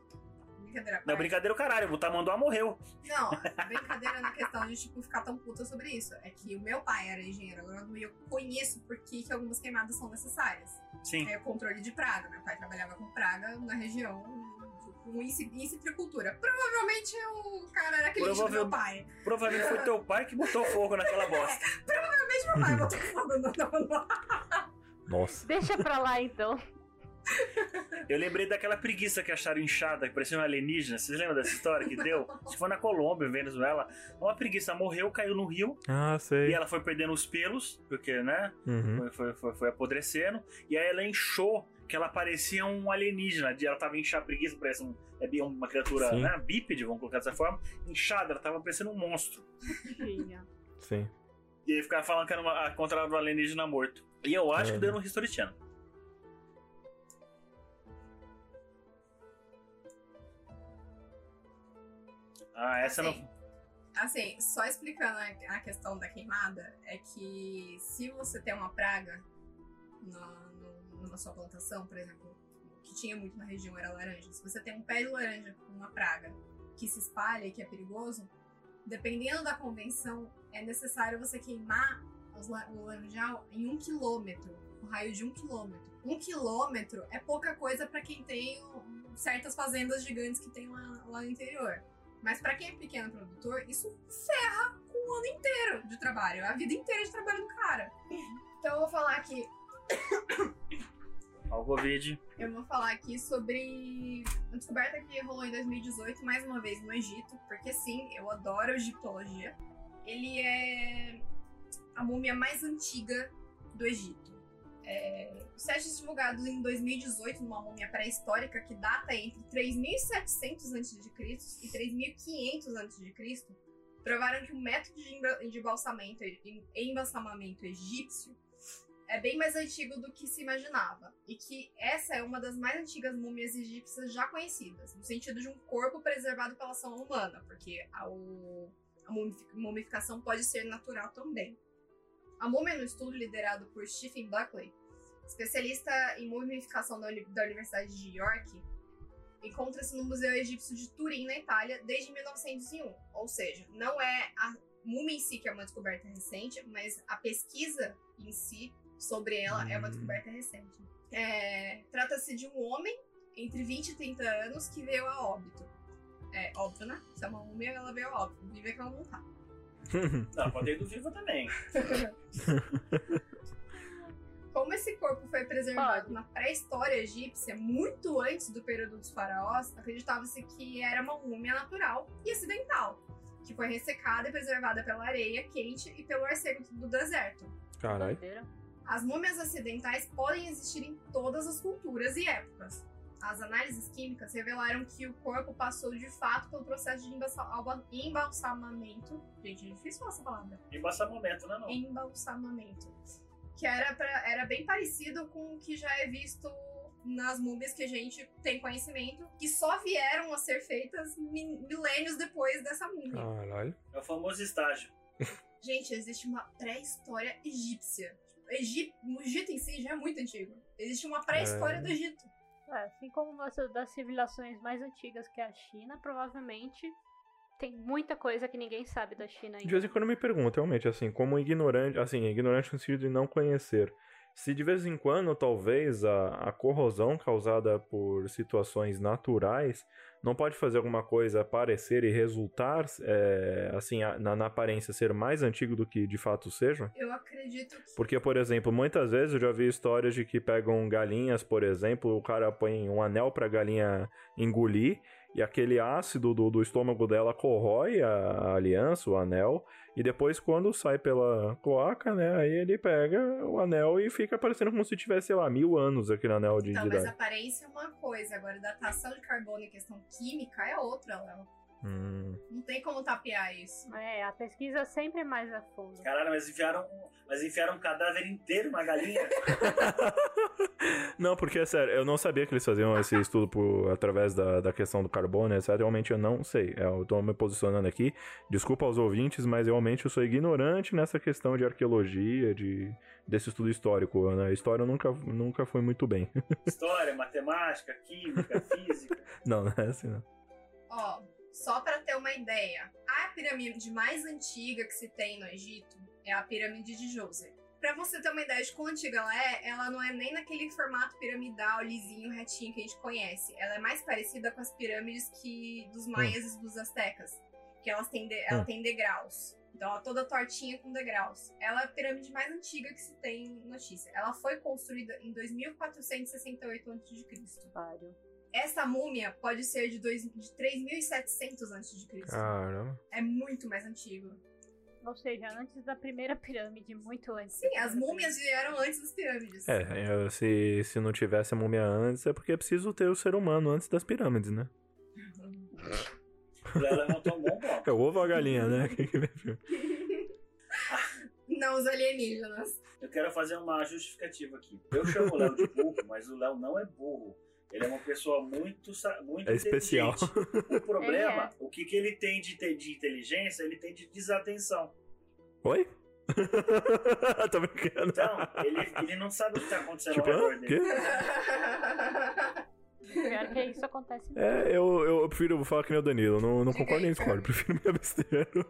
Brincadeira. à Não, parte. brincadeira o caralho, o Tamanduá morreu. Não, brincadeira na questão de, tipo, ficar tão puta sobre isso. É que o meu pai era engenheiro agrônomo e eu conheço por que, que algumas queimadas são necessárias. Sim. É o controle de praga. Meu pai trabalhava com praga na região com citricultura. Provavelmente o cara era cliente do meu pai. Provavelmente foi teu pai que botou fogo naquela bosta. Provavelmente meu pai botou fogo no, no, Nossa. Deixa pra lá então. Eu lembrei daquela preguiça que acharam inchada, que parecia um alienígena. Vocês lembram dessa história que deu? Acho que foi na Colômbia, em Venezuela. Uma preguiça morreu, caiu no rio Ah, e sei. ela foi perdendo os pelos, porque, né? Uhum. Foi, foi, foi, foi apodrecendo. E aí ela inchou, que ela parecia um alienígena. Ela tava inchada, preguiça, parece um, é uma criatura Sim. né, bípede, vamos colocar dessa forma. Inchada, ela tava parecendo um monstro. Sim. E aí ficava falando que era uma, a contra do alienígena morto. E eu acho É. que deu no History Channel. Ah, essa Assim, não. Assim, só explicando a, questão da queimada, é que se você tem uma praga na, no- numa sua plantação, por exemplo, que tinha muito na região era laranja. Se você tem um pé de laranja com uma praga que se espalha e que é perigoso, dependendo da convenção, é necessário você queimar o laranjal em um quilômetro, um raio de um quilômetro. Um quilômetro é pouca coisa para quem tem certas fazendas gigantes que tem lá, lá no interior. Mas pra quem é pequeno produtor, isso ferra com o ano inteiro de trabalho, a vida inteira de trabalho do cara. Então eu vou falar aqui, Ó, o Covid. eu vou falar aqui sobre uma descoberta que rolou em 2018, mais uma vez no Egito, porque sim, eu adoro egiptologia. Ele é a múmia mais antiga do Egito. É, os testes divulgados em 2018 numa múmia pré-histórica que data entre 3.700 a.C. e 3.500 a.C. provaram que o método de emba- de embalsamento, em- embalsamamento egípcio é bem mais antigo do que se imaginava e que essa é uma das mais antigas múmias egípcias já conhecidas, no sentido de um corpo preservado pela ação humana, porque a, o- a mumifi- mumificação pode ser natural também. A múmia no estudo liderado por Stephen Buckley, especialista em mumificação da, uni- da Universidade de York, encontra-se no Museu Egípcio de Turim, na Itália, desde 1901. Ou seja, não é a múmia em si que é uma descoberta recente, mas a pesquisa em si sobre ela é uma Hum. descoberta recente. É, Trata-se de um homem entre 20 e 30 anos que veio a óbito. É óbvio, né? Se é uma múmia, ela veio a óbito. Vive que ela não tá. Não, pode ir do Viva também. Como esse corpo foi preservado Pode. na pré-história egípcia, muito antes do período dos faraós, acreditava-se que era uma múmia natural e acidental, que foi ressecada e preservada pela areia quente e pelo ar seco do deserto. Caralho. As múmias acidentais podem existir em todas as culturas e épocas. As análises químicas revelaram que o corpo passou de fato pelo processo de embalsamamento. Gente, é difícil falar essa palavra. Embaçamento, né? Não. Embalsamamento. Que era, pra- era bem parecido com o que já é visto nas múmias que a gente tem conhecimento, que só vieram a ser feitas mi- milênios depois dessa múmia. Caralho. É o famoso estágio. Gente, existe uma pré-história egípcia. Egip... O Egito em si já é muito antigo. Existe uma pré-história É. do Egito. É, assim como uma das civilizações mais antigas que é a China, provavelmente tem muita coisa que ninguém sabe da China De ainda. vez em quando eu me pergunto, realmente, assim, como ignorante, assim, ignorante no sentido de não conhecer. Se de vez em quando, talvez, a, a corrosão causada por situações naturais não pode fazer alguma coisa parecer e resultar, é, assim, a- na, na aparência ser mais antigo do que de fato seja? Eu acredito que. Porque, por exemplo, muitas vezes eu já vi histórias de que pegam galinhas, por exemplo, o cara põe um anel pra galinha engolir, e aquele ácido do, do estômago dela corrói a, a aliança, o anel, e depois quando sai pela cloaca, né, aí ele pega o anel e fica parecendo como se tivesse, sei lá, mil anos aquele anel de, Então, de mas idade. aparência é uma coisa, agora datação de carbono e questão química é outra, Léo. Hum. Não tem como tapear isso. É, a pesquisa sempre é mais a fundo. Caralho, mas enfiaram, mas enfiaram um cadáver inteiro na galinha. Não, porque é sério, eu não sabia que eles faziam esse estudo por, através da, da questão do carbono, etc. Realmente eu não sei. É, Eu tô me posicionando aqui. Desculpa aos ouvintes, mas realmente eu sou ignorante nessa questão de arqueologia, de, desse estudo histórico. Né? A história nunca, nunca foi muito bem. História, matemática, química, física. não, não é assim, não. Ó, só pra ter uma ideia, a pirâmide mais antiga que se tem no Egito é a pirâmide de Djoser. Pra você ter uma ideia de quão antiga ela é, ela não é nem naquele formato piramidal, lisinho, retinho que a gente conhece. Ela é mais parecida com as pirâmides que dos maias e dos astecas, que elas têm de- ela Hum. tem degraus. Então ela é toda tortinha com degraus. Ela é a pirâmide mais antiga que se tem notícia. Ela foi construída em 2468 a.C. Vário. Essa múmia pode ser de, dois, de 3.700 a.C. Caramba. É muito mais antigo. Ou seja, antes da primeira pirâmide, muito antes. Sim, as múmias vieram antes das pirâmides. É, eu- se, se não tivesse a múmia antes, é porque é preciso ter o ser humano antes das pirâmides, né? O Léo levantou um bom bloco. É o ovo ou a galinha, né? Não os alienígenas. Eu quero fazer uma justificativa aqui. Eu chamo o Léo de burro, mas o Léo não é burro. Ele é uma pessoa muito, muito É especial. inteligente. O problema, é. o que, que ele tem de, de inteligência, ele tem de desatenção. Oi? Tô brincando. Então, ele, ele não sabe o que está acontecendo Tipo, ao redor dele. Quê? Pior que isso acontece mesmo. É, eu, eu prefiro falar que nem o Danilo. Não, não concordo nem discordo. Prefiro me abster.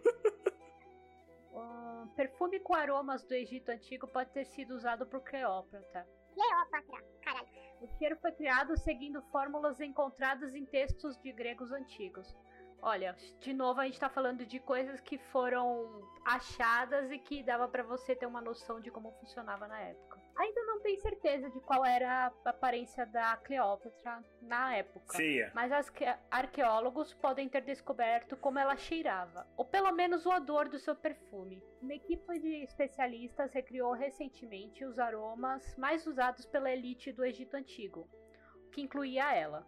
O perfume com aromas do Egito Antigo pode ter sido usado por Cleópatra. Cleópatra, caralho. O cheiro foi criado seguindo fórmulas encontradas em textos de gregos antigos. Olha, de novo a gente tá falando de coisas que foram achadas e que dava para você ter uma noção de como funcionava na época. Ainda não tenho certeza de qual era a aparência da Cleópatra na época. Feia. Mas as arqueólogos podem ter descoberto como ela cheirava, ou pelo menos o odor do seu perfume. Uma equipe de especialistas recriou recentemente os aromas mais usados pela elite do Egito Antigo, que incluía ela.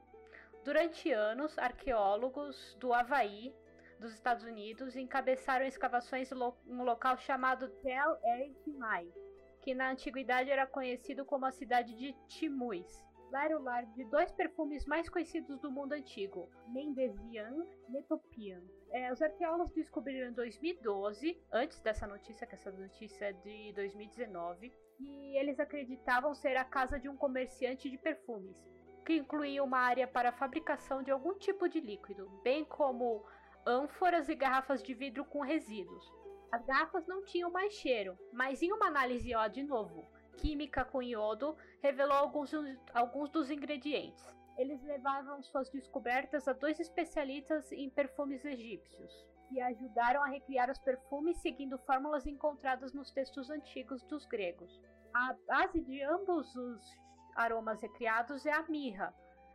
Durante anos, arqueólogos do Havaí, dos Estados Unidos, encabeçaram escavações em um local chamado Tel El Mai, que na antiguidade era conhecido como a cidade de Timuis. Lá era o lar de dois perfumes mais conhecidos do mundo antigo, Mendesian e Etopian. É, os arqueólogos descobriram em 2012, antes dessa notícia, que essa notícia é de 2019, e eles acreditavam ser a casa de um comerciante de perfumes que incluía uma área para a fabricação de algum tipo de líquido, bem como ânforas e garrafas de vidro com resíduos. As garrafas não tinham mais cheiro, mas em uma análise ó, de novo, química com iodo, revelou alguns, alguns dos ingredientes. Eles levavam suas descobertas a dois especialistas em perfumes egípcios, que ajudaram a recriar os perfumes seguindo fórmulas encontradas nos textos antigos dos gregos. A base de ambos os aromas recriados é a mirra,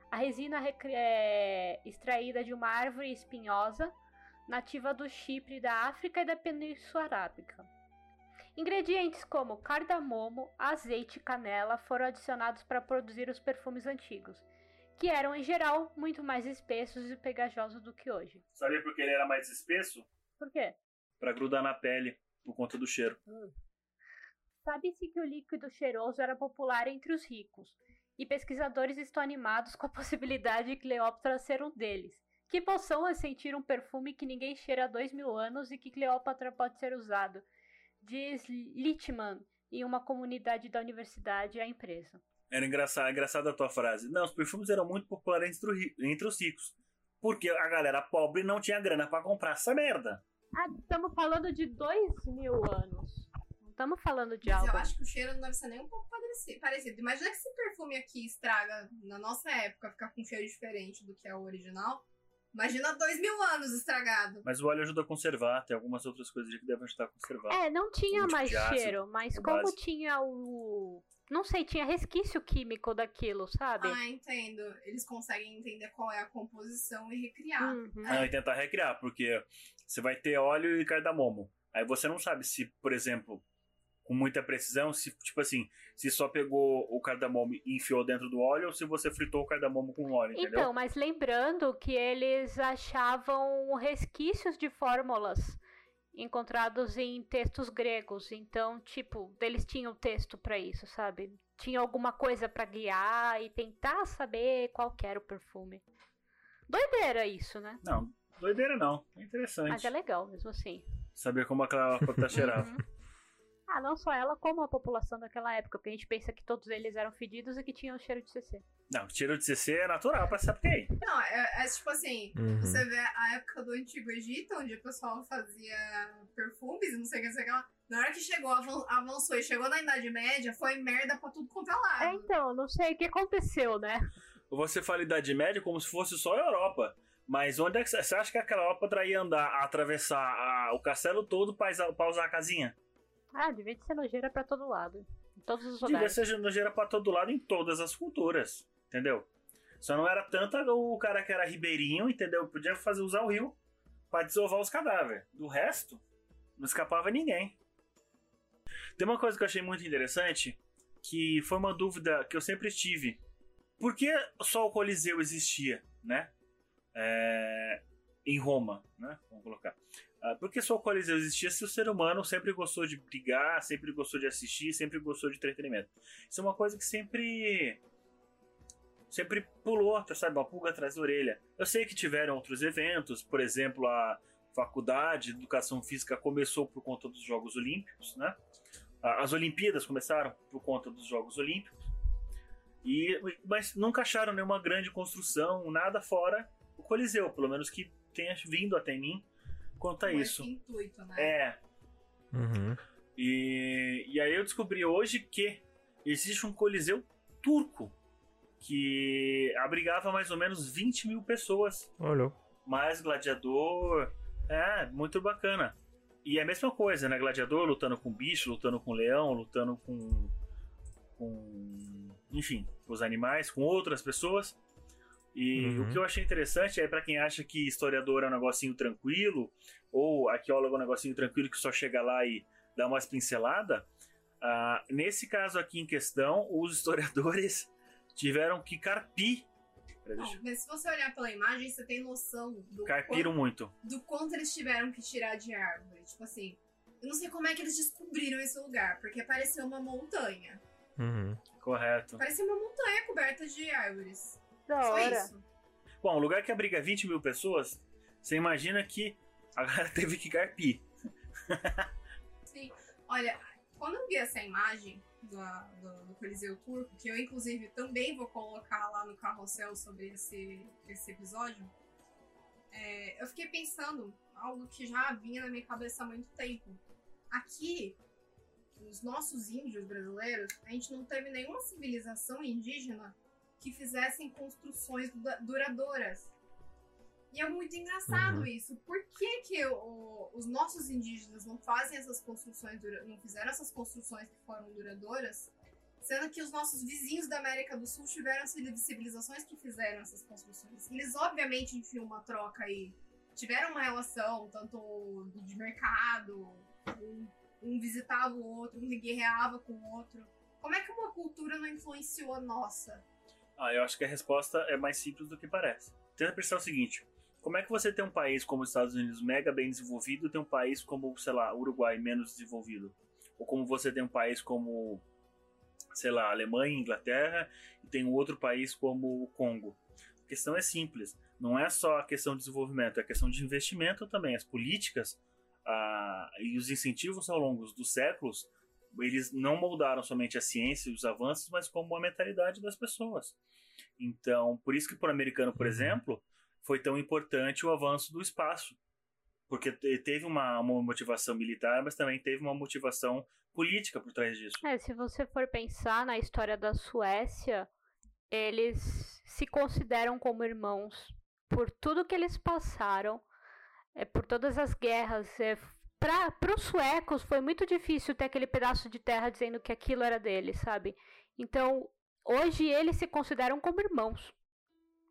a resina é extraída de uma árvore espinhosa nativa do Chipre, da África e da Península Arábica. Ingredientes como cardamomo, azeite e canela foram adicionados para produzir os perfumes antigos, que eram em geral muito mais espessos e pegajosos do que hoje. Sabia por que ele era mais espesso? Por quê? Para grudar na pele, por conta do cheiro. Hum. Sabe-se que o líquido cheiroso era popular entre os ricos, e pesquisadores estão animados com a possibilidade de Cleópatra ser um deles. Que possam é sentir um perfume que ninguém cheira há dois mil anos e que Cleópatra pode ser usado, diz Littman em uma comunidade da universidade à empresa. Era engraçado, engraçada a tua frase. Não, os perfumes eram muito populares entre, entre os ricos. Porque a galera pobre não tinha grana para comprar essa merda. Ah, estamos falando de dois mil anos estamos falando de Mas algo. eu acho que o cheiro não deve ser nem um pouco parecido. Imagina que esse perfume aqui estraga na nossa época, ficar com um cheiro diferente do que é o original. Imagina dois mil anos estragado. Mas o óleo ajuda a conservar, tem algumas outras coisas que devem ajudar a conservar. É, não tinha um mais tipo cheiro, mas como base. tinha o. Não sei, tinha resquício químico daquilo, sabe? Ah, entendo. Eles conseguem entender qual é a composição e recriar. Uhum. É. e tentar recriar, porque você vai ter óleo e cardamomo. Aí você não sabe se, por exemplo, com muita precisão, se tipo assim, se só pegou o cardamomo e enfiou dentro do óleo ou se você fritou o cardamomo com óleo, entendeu? Então, mas lembrando que eles achavam resquícios de fórmulas encontrados em textos gregos, então, tipo, eles tinham texto para isso, sabe? Tinha alguma coisa para guiar e tentar saber qual era o perfume. Doideira isso, né? Não, doideira não. É interessante. Mas é legal mesmo assim. Saber como aquela tá cheirava. Ah, não só ela, como a população daquela época, porque a gente pensa que todos eles eram fedidos e que tinham cheiro de CC. Não, cheiro de CC é natural pra saber Não, é, é tipo assim, uhum. você vê a época do Antigo Egito, onde o pessoal fazia perfumes e não sei o que, sei o que lá. Na hora que chegou, avançou e chegou na Idade Média, foi merda pra tudo quanto é lado. É, então, não sei o que aconteceu, né? Você fala Idade Média como se fosse só a Europa. Mas onde é que você acha que aquela Europa ia andar, atravessar a, o castelo todo pra, pra usar a casinha? Ah, devia ser nojeira pra todo lado. Em todos os lugares. Devia ser nojeira pra todo lado em todas as culturas. Entendeu? Só não era tanto o cara que era ribeirinho, entendeu? Podia fazer usar o rio para desovar os cadáveres. Do resto, não escapava ninguém. Tem uma coisa que eu achei muito interessante, que foi uma dúvida que eu sempre tive. Por que só o Coliseu existia, né? É... Em Roma, né? Vamos colocar. Ah, porque só o Coliseu existia se o ser humano sempre gostou de brigar, sempre gostou de assistir, sempre gostou de entretenimento. Isso é uma coisa que sempre. Sempre pulou, sabe? Uma pulga atrás da orelha. Eu sei que tiveram outros eventos, por exemplo, a faculdade de educação física começou por conta dos Jogos Olímpicos, né? As Olimpíadas começaram por conta dos Jogos Olímpicos. E, mas nunca acharam nenhuma grande construção, nada fora o Coliseu, pelo menos que tenha vindo até mim quanto a isso. Intuito, né? É. Uhum. E, e aí eu descobri hoje que existe um coliseu turco que abrigava mais ou menos 20 mil pessoas. Olha. Mas gladiador é muito bacana. E é a mesma coisa, né? Gladiador lutando com bicho, lutando com leão, lutando com. com. enfim, com os animais, com outras pessoas. E Uhum. o que eu achei interessante é para quem acha que historiador é um negocinho tranquilo, ou arqueólogo é um negocinho tranquilo que só chega lá e dá umas pinceladas. ah, nesse caso aqui em questão, os historiadores tiveram que carpir. Não, mas se você olhar pela imagem, você tem noção do Carpiram muito. quanto, do quanto eles tiveram que tirar de árvore. Tipo assim, eu não sei como é que eles descobriram esse lugar, porque parecia uma montanha. Uhum. Correto. Parecia uma montanha coberta de árvores. Da Só hora. isso. Bom, um lugar que abriga 20 mil pessoas, você imagina que a galera teve que carpir. Sim. Olha, quando eu vi essa imagem do, do, do Coliseu Turco, que eu inclusive também vou colocar lá no carrossel sobre esse, esse episódio, é, eu fiquei pensando algo que já vinha na minha cabeça há muito tempo. Aqui, os nossos índios brasileiros, a gente não teve nenhuma civilização indígena que fizessem construções dura- duradouras. E é muito engraçado Uhum. isso. Por que, que o- os nossos indígenas não fazem essas construções, não fizeram essas construções que foram duradouras, sendo que os nossos vizinhos da América do Sul tiveram civili- civilizações que fizeram essas construções. Eles obviamente tinham uma troca aí, tiveram uma relação tanto de mercado, um, um visitava o outro, um guerreava com o outro. Como é que uma cultura não influenciou a nossa? Ah, eu acho que a resposta é mais simples do que parece. Tenta pensar o seguinte: como é que você tem um país como os Estados Unidos mega bem desenvolvido e tem um país como, sei lá, Uruguai menos desenvolvido? Ou como você tem um país como, sei lá, Alemanha, Inglaterra e tem um outro país como o Congo? A questão é simples. Não é só a questão de desenvolvimento, é a questão de investimento também. As políticas ah, e os incentivos ao longo dos séculos, eles não moldaram somente a ciência e os avanços, mas como a mentalidade das pessoas. Então, por isso que para o americano, por Uhum. exemplo, foi tão importante o avanço do espaço. Porque te- teve uma, uma motivação militar, mas também teve uma motivação política por trás disso. É, se você for pensar na história da Suécia, eles se consideram como irmãos por tudo que eles passaram, é, por todas as guerras. É, para os suecos foi muito difícil ter aquele pedaço de terra dizendo que aquilo era deles, sabe? Então, hoje eles se consideram como irmãos.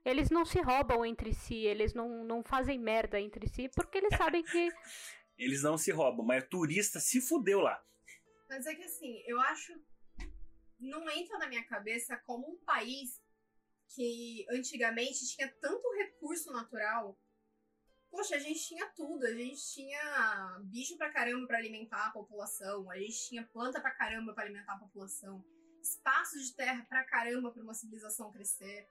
Eles não se roubam entre si, eles não, não fazem merda entre si, porque eles sabem que Eles não se roubam, mas o turista se fudeu lá. Mas é que assim, eu acho. Não entra na minha cabeça como um país que antigamente tinha tanto recurso natural. Poxa, a gente tinha tudo. A gente tinha bicho pra caramba pra alimentar a população. A gente tinha planta pra caramba pra alimentar a população. Espaço de terra pra caramba pra uma civilização crescer.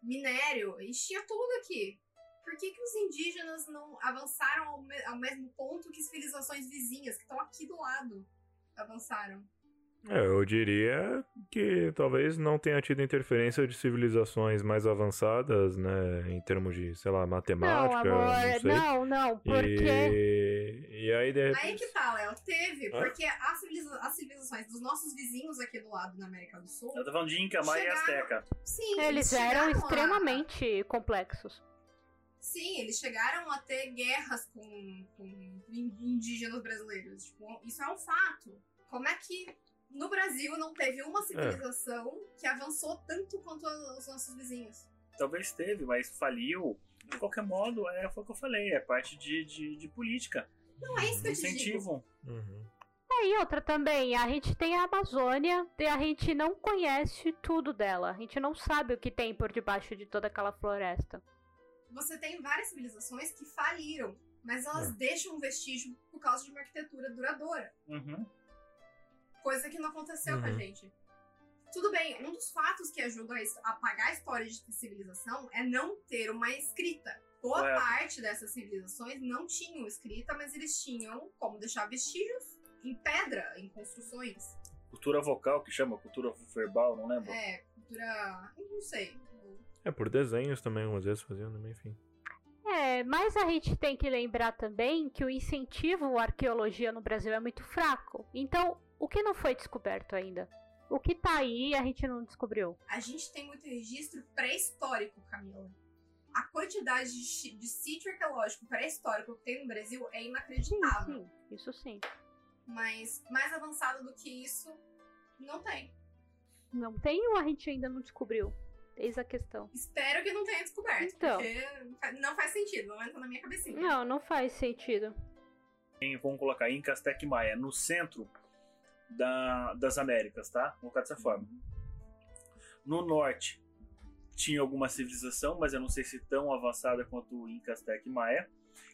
Minério. A gente tinha tudo aqui. Por que, que os indígenas não avançaram ao, me- ao mesmo ponto que civilizações vizinhas, que estão aqui do lado? avançaram. É, eu diria que talvez não tenha tido interferência de civilizações mais avançadas, né, em termos de, sei lá, Não, matemática, amor, não sei. não, não, porque. E, e aí, de Aí repente... que tá, Léo, teve, Hã? porque as, civiliza- as civilizações dos nossos vizinhos aqui do lado na América do Sul, Eu tô falando de Inca, Maia e Chegaram- Azteca. sim, Eles eram chegaram a- extremamente complexos. Sim, eles chegaram a ter guerras com, com in- indígenas brasileiros. Tipo, isso é um fato. Como é que no Brasil não teve uma civilização que avançou tanto quanto os nossos vizinhos? Talvez teve, mas faliu. De qualquer modo, é, foi o que eu falei, é parte de, de, de política. Não é isso que eu te digo. Incentivam. Uhum. É, e outra também, a gente tem a Amazônia e a gente não conhece tudo dela. A gente não sabe o que tem por debaixo de toda aquela floresta. Você tem várias civilizações que faliram, mas elas É. deixam um vestígio por causa de uma arquitetura duradoura. Uhum. Coisa que não aconteceu com a Uhum. gente. Tudo bem, um dos fatos que ajuda a apagar a história de civilização é não ter uma escrita. Boa Correto. parte dessas civilizações não tinham escrita, mas eles tinham como deixar vestígios em pedra, em construções. Cultura vocal, que chama cultura verbal, não lembro. É, cultura. Não sei. É, por desenhos também, umas vezes faziam também, enfim. É, mas a gente tem que lembrar também que o incentivo à arqueologia no Brasil é muito fraco. Então, o que não foi descoberto ainda? O que tá aí a gente não descobriu. A gente tem muito registro pré-histórico, Camila. a quantidade de, de sítio arqueológico pré-histórico que tem no Brasil é Sim, inacreditável. sim, isso sim. Mas mais avançado do que isso, não tem. Não tem ou a gente ainda não descobriu? Eis a questão. Espero que não tenha descoberto, Então. porque não faz sentido, não entra na minha cabecinha. Não, não faz sentido. Vamos colocar Inca, Azteca e Maia no centro da- das Américas, tá? Vamos colocar dessa forma. No norte tinha alguma civilização, mas eu não sei se tão avançada quanto o Inca, Azteca e Maia.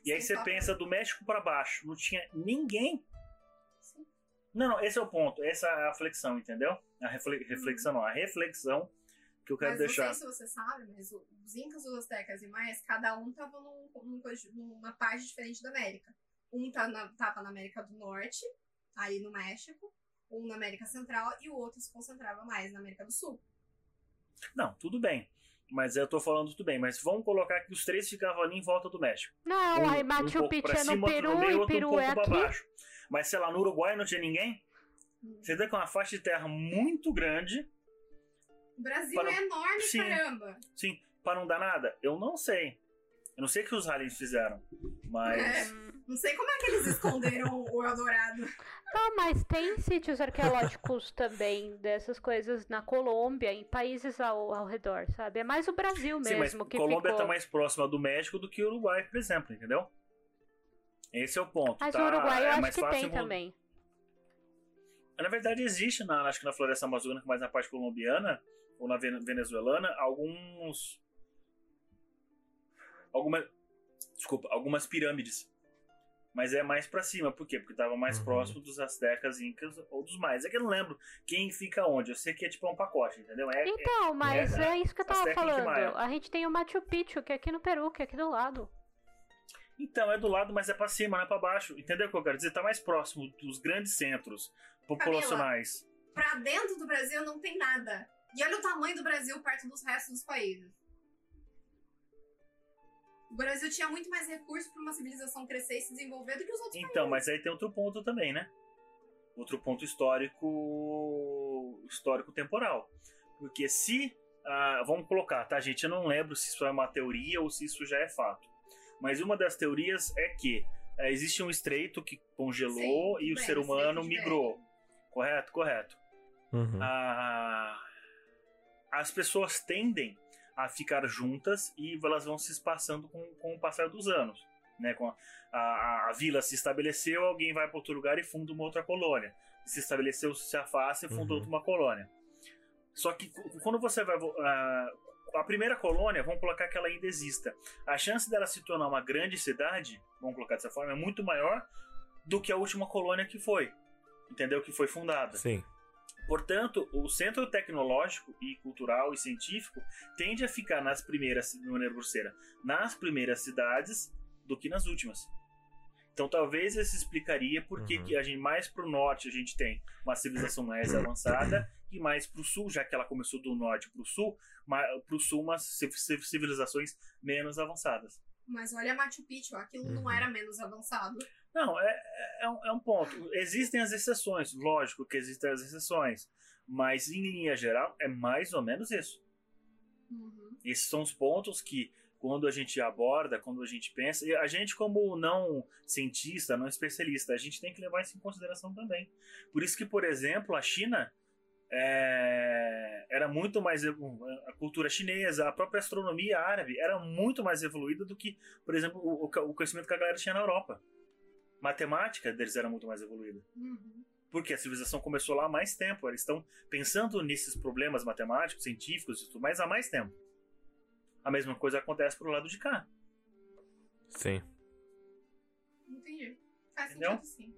E aí Sim, você tá. pensa do México para baixo, não tinha ninguém. Sim. Não, não, esse é o ponto, essa é a flexão, entendeu? A refle- reflexão não, a reflexão que eu quero Mas deixar. não sei se você sabe, mas os Incas, os Aztecas e Maias, cada um tava num, numa parte diferente da América. Um tá na, tava na América do Norte, aí no México, um na América Central e o outro se concentrava mais na América do Sul. Não, tudo bem. Mas eu tô falando tudo bem, mas vamos colocar que os três ficavam ali em volta do México. Não, Um- aí um Machu pouco Picchu é no cima, Peru meio, e um Peru pouco é aqui. baixo. Mas sei lá, no Uruguai não tinha ninguém? Hum. Você vê que é uma faixa de terra muito grande, O Brasil Para- é enorme, Sim. caramba! sim, para não dar nada? Eu não sei. Eu não sei o que os aliens fizeram, mas É. Não sei como é que eles esconderam o Eldorado. Não, mas tem sítios arqueológicos também dessas coisas na Colômbia, em países ao, ao redor, sabe? É mais o Brasil sim, mas mesmo que Colômbia ficou. tá mais próxima do México do que o Uruguai, por exemplo, entendeu? Esse é o ponto. Mas tá? o Uruguai eu é acho mais que fácil tem também. Na verdade, existe, na, acho que na floresta amazônica, mas na parte colombiana ou na vene- venezuelana, alguns. Alguma, desculpa, algumas pirâmides. Mas é mais pra cima, por quê? Porque tava mais Uhum. próximo dos astecas, incas ou dos mais. É que eu não lembro quem fica onde. Eu sei que é tipo um pacote, entendeu? É, Então, mas é, é, isso que eu tava falando. A gente tem o Machu Picchu, que é aqui no Peru, que é aqui do lado. Então, é do lado, mas é pra cima, não é pra baixo. Entendeu o que eu quero dizer? Tá mais próximo dos grandes centros populacionais. Pra dentro do Brasil não tem nada. E olha o tamanho do Brasil perto dos restos dos países. O Brasil tinha muito mais recursos para uma civilização crescer e se desenvolver do que os outros Então, mas aí tem outro ponto também, né? Outro ponto histórico histórico temporal. Porque se ah, vamos colocar, tá, gente? Eu não lembro se isso é uma teoria ou se isso já é fato. Mas uma das teorias é que eh, existe um estreito que congelou Sim, e o ser humano migrou. Correto? Correto. Uhum. Ah, as pessoas tendem a ficar juntas e elas vão se espaçando com, com o passar dos anos. Né? Com a, a, a vila se estabeleceu, alguém vai para outro lugar e funda uma outra colônia. Se estabeleceu, se afasta e funda Uhum. outra uma colônia. Só que quando você vai. ah, a primeira colônia, vamos colocar que ela ainda exista. A chance dela se tornar uma grande cidade, vamos colocar dessa forma, é muito maior do que a última colônia que foi. Entendeu? Que foi fundada. Sim. Portanto, o centro tecnológico e cultural e científico tende a ficar nas primeiras, de maneira grosseira, nas primeiras cidades do que nas últimas. Então, talvez isso explicaria por que Uhum. que a gente mais para o norte a gente tem uma civilização mais avançada e mais para o sul, já que ela começou do norte para o sul, para o sul umas ci- ci- civilizações menos avançadas. Mas olha Machu Picchu, aquilo não Uhum. era menos avançado. Não, é, é, um, é um ponto. Existem as exceções, lógico que existem as exceções, mas em linha geral é mais ou menos isso. Uhum. Esses são os pontos que, quando a gente aborda, quando a gente pensa, e a gente, como não cientista, não especialista, a gente tem que levar isso em consideração também. Por isso que, por exemplo, a China é, era muito mais. A cultura chinesa, a própria astronomia árabe era muito mais evoluída do que, por exemplo, o, o conhecimento que a galera tinha na Europa. Matemática deles era muito mais evoluída. Uhum. Porque a civilização começou lá há mais tempo. Eles estão pensando nesses problemas matemáticos, científicos e tudo mais há mais tempo. A mesma coisa acontece pro lado de cá. Sim. Entendi. Faz Entendeu? sentido sim.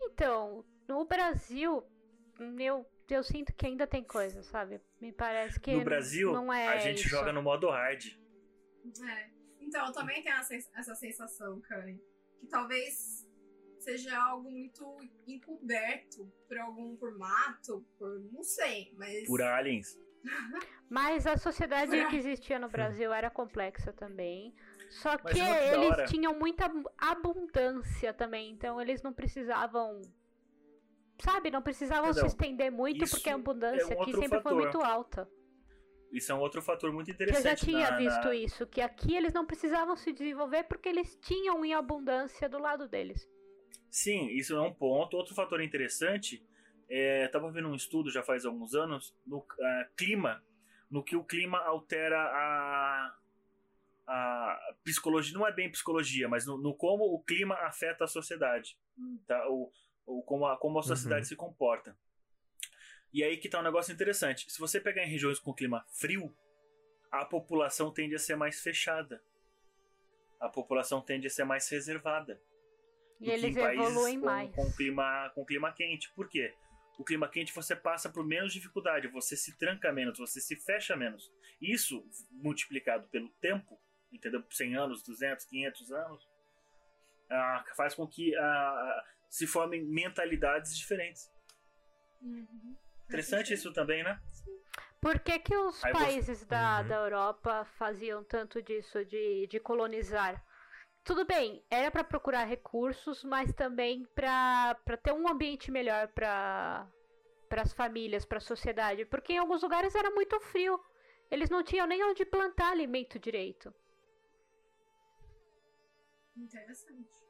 Então, no Brasil, eu, eu sinto que ainda tem coisa, sabe? Me parece que no Brasil, não é a gente isso. joga no modo hard. É. Então, eu também tenho essa, essa sensação, Karen. Que talvez seja algo muito encoberto por algum formato, por. não sei, mas. Por aliens. Mas a sociedade que existia no Brasil era complexa também. Só que que eles hora. tinham muita abundância também, então eles não precisavam. Sabe, não precisavam se estender muito porque a é abundância um aqui sempre foi fator. muito alta. Isso é um outro fator muito Que interessante. eu já tinha na- visto na- isso, que aqui eles não precisavam se desenvolver porque eles tinham em abundância do lado deles. Sim, isso é um ponto. Outro fator interessante, é, estava vendo um estudo já faz alguns anos no ah, clima, no que o clima altera a, a psicologia, não é bem psicologia, mas no, no como o clima afeta a sociedade, tá? O, o como a, como a sociedade Uhum. se comporta. E aí que tá um negócio interessante. Se você pegar em regiões com clima frio, a população tende a ser mais fechada. A população tende a ser mais reservada E eles evoluem com, mais. Com clima, com clima quente. Por quê? O clima quente você passa por menos dificuldade, você se tranca menos, você se fecha menos. Isso multiplicado pelo tempo, entendeu? 100 anos, 200, 500 anos, ah, faz com que ah, se formem mentalidades diferentes. Uhum. Interessante isso também, né? Por que, que os Aí você- países da, Uhum. da Europa faziam tanto disso, de, de colonizar? Tudo bem, era para procurar recursos, mas também para ter um ambiente melhor para as famílias, para a sociedade. Porque em alguns lugares era muito frio. Eles não tinham nem onde plantar alimento direito. Interessante.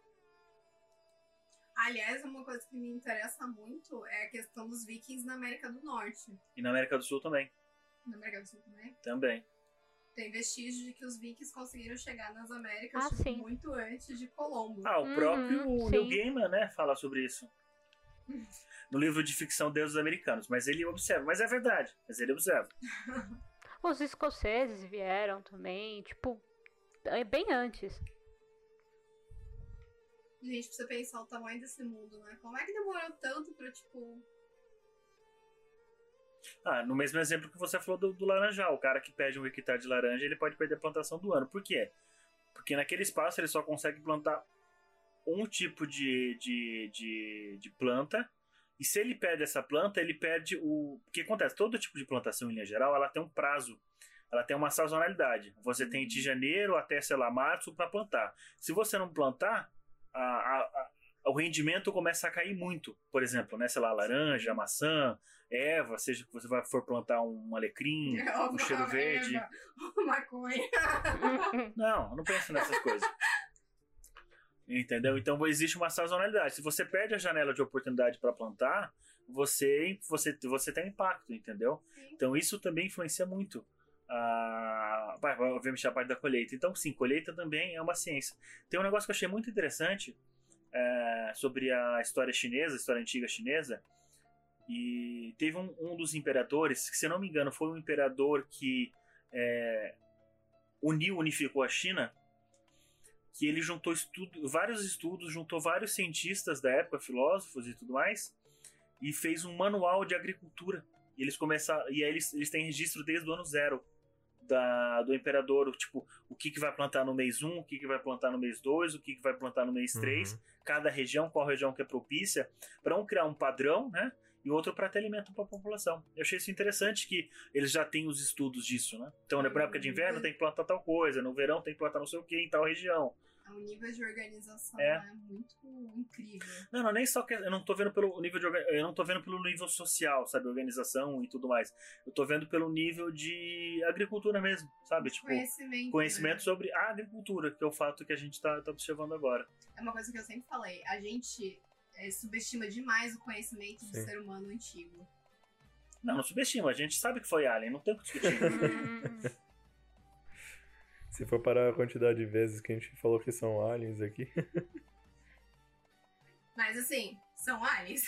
Aliás, uma coisa que me interessa muito é a questão dos vikings na América do Norte. E na América do Sul também. Na América do Sul também. Também. Tem vestígios de que os vikings conseguiram chegar nas Américas Ah, tipo, muito antes de Colombo. Ah, o Uhum, próprio. Neil Gaiman, né, fala sobre isso. No livro de ficção Deuses Americanos. Mas ele observa. Mas é verdade. Mas ele observa. Os escoceses vieram também, tipo, é bem antes. Gente, pra você pensar o tamanho desse mundo, né? Como é que demorou tanto pra, tipo. Ah, no mesmo exemplo que você falou do, do laranjal. O cara que pede um hectare de laranja, ele pode perder a plantação do ano. Por quê? Porque naquele espaço ele só consegue plantar um tipo de, de, de, de planta. E se ele perde essa planta, ele perde o. O que acontece? Todo tipo de plantação, em linha geral, ela tem um prazo. Ela tem uma sazonalidade. Você tem de janeiro até, sei lá, março para plantar. Se você não plantar, a, a, a- o rendimento começa a cair muito. Por exemplo, né, sei lá, laranja, maçã, erva, seja que você vai for plantar um alecrim, um cheiro verde. Maconha. Não, eu não penso nessas coisas. Entendeu? Então existe uma sazonalidade. Se você perde a janela de oportunidade para plantar, você, você, você tem impacto, entendeu? Sim. Então isso também influencia muito. a vai, vai, obviamente a parte da colheita. Então, sim, colheita também é uma ciência. Tem um negócio que eu achei muito interessante é, sobre a história chinesa, a história antiga chinesa. E teve um, um dos imperadores, que se não me engano foi um imperador que é, uniu, unificou a China, que ele juntou estudo, vários estudos, juntou vários cientistas da época, filósofos e tudo mais, e fez um manual de agricultura. E eles começaram, e aí eles, eles têm registro desde o ano zero da, do imperador, tipo, o que, que vai plantar no mês 1, o que, que vai plantar no mês 2, o que, que vai plantar no mês 3, Uhum. cada região, qual região que é propícia, para um criar um padrão, né? E outro para ter alimento para a população. Eu achei isso interessante que eles já têm os estudos disso, né? Então, na época de inverno tem que plantar tal coisa, no verão tem que plantar não sei o que em tal região. O nível de organização É. é, muito incrível. Não, não, nem só que eu não tô vendo pelo nível de eu não tô vendo pelo nível social, sabe, organização e tudo mais. Eu tô vendo pelo nível de agricultura mesmo, sabe? Tipo, Conhecimento. conhecimento né? sobre a agricultura, que é o fato que a gente tá, tá observando agora. É uma coisa que eu sempre falei. A gente é, subestima demais o conhecimento do Sim. ser humano antigo. Não, não subestima, a gente sabe que foi alien, não tem o que discutir. Se for parar a quantidade de vezes que a gente falou que são aliens aqui. Mas assim, são aliens.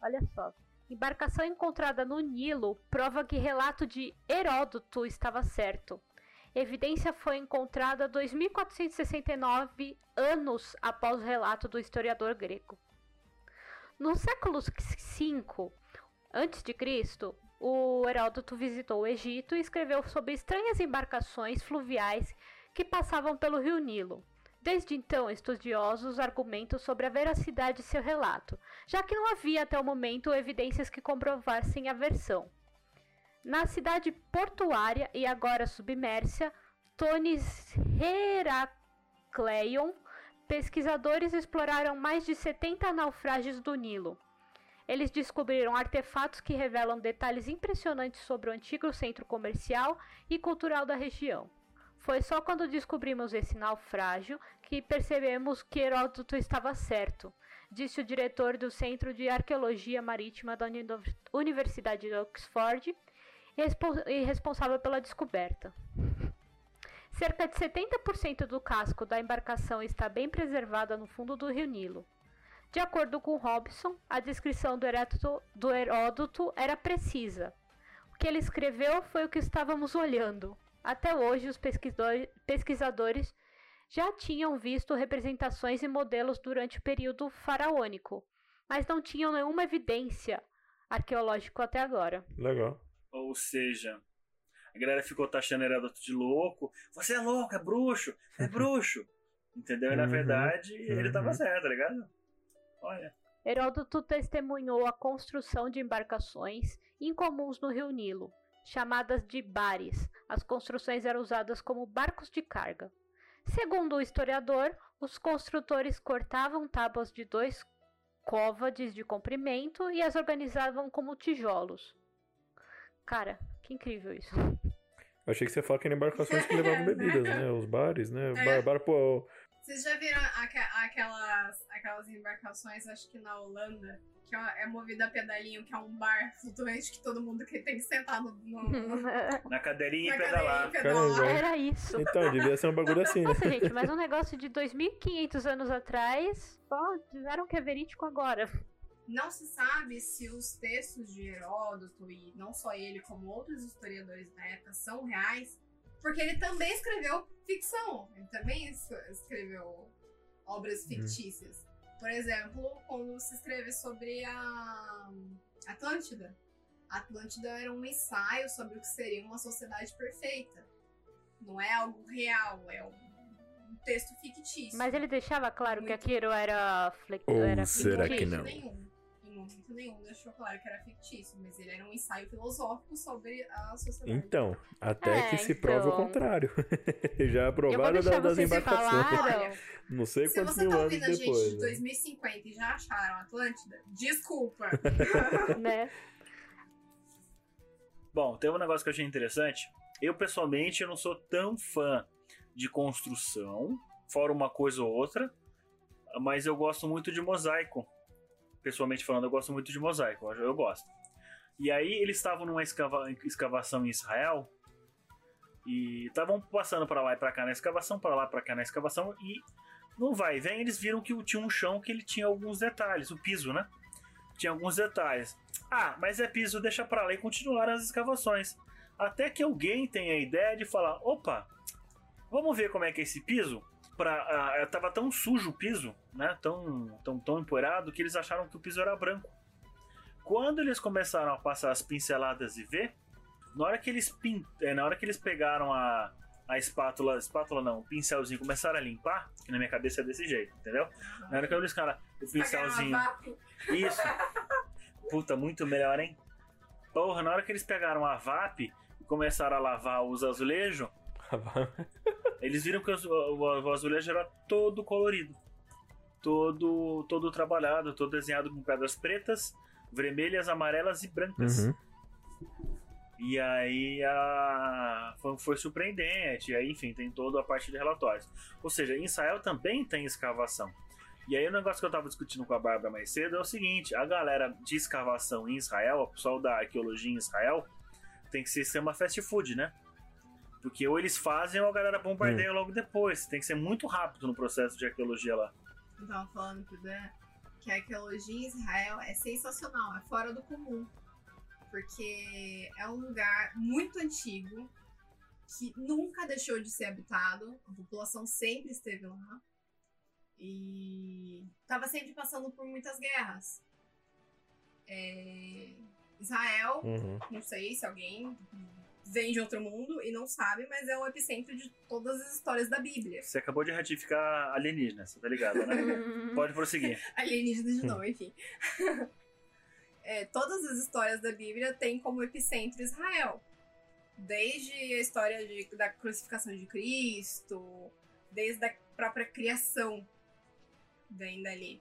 Olha só. Embarcação encontrada no Nilo prova que relato de Heródoto estava certo. Evidência foi encontrada 2469 anos após o relato do historiador grego. No século V a.C., o Heródoto visitou o Egito e escreveu sobre estranhas embarcações fluviais que passavam pelo rio Nilo. Desde então, estudiosos argumentam sobre a veracidade de seu relato, já que não havia até o momento evidências que comprovassem a versão. Na cidade portuária e agora submersa, Tonis Heracleion, pesquisadores exploraram mais de 70 naufrágios do Nilo. Eles descobriram artefatos que revelam detalhes impressionantes sobre o antigo centro comercial e cultural da região. Foi só quando descobrimos esse naufrágio que percebemos que Heródoto estava certo, disse o diretor do Centro de Arqueologia Marítima da Uni- Universidade de Oxford e responsável pela descoberta. Cerca de 70% do casco da embarcação está bem preservada no fundo do rio Nilo. De acordo com Robson, a descrição do Heródoto, do Heródoto era precisa. O que ele escreveu foi o que estávamos olhando. Até hoje, os pesquisador- pesquisadores já tinham visto representações e modelos durante o período faraônico, mas não tinham nenhuma evidência arqueológica até agora. Legal. Ou seja, a galera ficou taxando Heródoto de louco. Você é louco, é bruxo, é bruxo. Entendeu? E na Uhum, verdade, ele uhum. tava certo, tá ligado? Olha. Heródoto testemunhou a construção de embarcações incomuns no rio Nilo, chamadas de bares. As construções eram usadas como barcos de carga. Segundo o historiador, os construtores cortavam tábuas de dois côvades de comprimento e as organizavam como tijolos. Cara, que incrível isso. Eu achei que você ia falar que eram embarcações que levavam bebidas, né? Os bares, né? É. Bar, bar, pô, Vocês já viram aque- aquelas, aquelas embarcações, acho que na Holanda, que é é movida a pedalinho, que é um bar flutuante que todo mundo que tem que sentar no, no, Na cadeirinha na e pedalar. cadeirinha e pedalar. Caramba. Era isso. Então, devia ser um bagulho assim, né? Nossa, gente, mas um negócio de 2.500 anos atrás, só disseram que é verídico agora. Não se sabe se os textos de Heródoto, e não só ele, como outros historiadores da época, são reais, porque ele também escreveu ficção, ele também es- escreveu obras fictícias. Por exemplo, quando se escreve sobre a Atlântida. A Atlântida era um ensaio sobre o que seria uma sociedade perfeita. Não é algo real, é um, texto fictício. Mas ele deixava claro que Muito. aquilo era, fle... Ou era será que fictício? não? Nenhum. Em momento nenhum deixou claro que era fictício, mas ele era um ensaio filosófico sobre a sociedade. Então, até É, que se prove o então. contrário. Já aprovaram deixar da- das vocês embarcações. falaram. Não sei Se quantos você mil tá anos ouvindo a gente depois. de né? 2050 e já acharam Atlântida, desculpa. né? Bom, tem um negócio que eu achei interessante. Eu, pessoalmente, eu não sou tão fã de construção, fora uma coisa ou outra, mas eu gosto muito de mosaico. Pessoalmente falando, eu gosto muito de mosaico, eu gosto. E aí eles estavam numa escava- escavação em Israel e estavam passando para lá e para cá na escavação, para lá e para cá na escavação e no vai vem eles viram que tinha um chão que ele tinha alguns detalhes, o piso, né? Tinha alguns detalhes. Ah, mas é piso, deixa pra lá e continuaram as escavações. Até que alguém tenha a ideia de falar: opa, vamos ver como é que é esse piso? Pra, ah, tava tão sujo o piso, né? Tão, tão, tão empoeirado que eles acharam que o piso era branco. Quando eles começaram a passar as pinceladas e ver, na hora que eles, pin... eh, na hora que eles pegaram a, a espátula, espátula não, o pincelzinho começaram a limpar, que na minha cabeça é desse jeito, entendeu? Na hora que eles cara, o pincelzinho. Isso. Puta, muito melhor, hein? Porra, na hora que eles pegaram a VAP e começaram a lavar os azulejos, eles viram que o, o- o azulejo era todo colorido. Todo, todo trabalhado, todo desenhado com pedras pretas, vermelhas, amarelas e brancas. Uhum. E aí a... foi, foi surpreendente. E aí, enfim, tem toda a parte de relatórios. Ou seja, em Israel também tem escavação. E aí o negócio que eu tava discutindo com a Bárbara mais cedo é o seguinte: a galera de escavação em Israel, o pessoal da arqueologia em Israel, tem que ser sistema fast food, né? Porque ou eles fazem ou a galera bombardeia logo depois. Tem que ser muito rápido no processo de arqueologia lá. Eu tava falando pro Dan que a arqueologia em Israel é sensacional, é fora do comum. Porque é um lugar muito antigo que nunca deixou de ser habitado, a população sempre esteve lá e estava sempre passando por muitas guerras. É, Israel, Uhum. não sei se alguém vem de outro mundo e não sabe, mas é o epicentro de todas as histórias da Bíblia. Você acabou de ratificar alienígena, você tá ligado, né? Pode prosseguir. alienígena de novo, enfim. É, todas as histórias da Bíblia têm como epicentro Israel. Desde a história de- da crucificação de Cristo, desde a própria criação vem dali.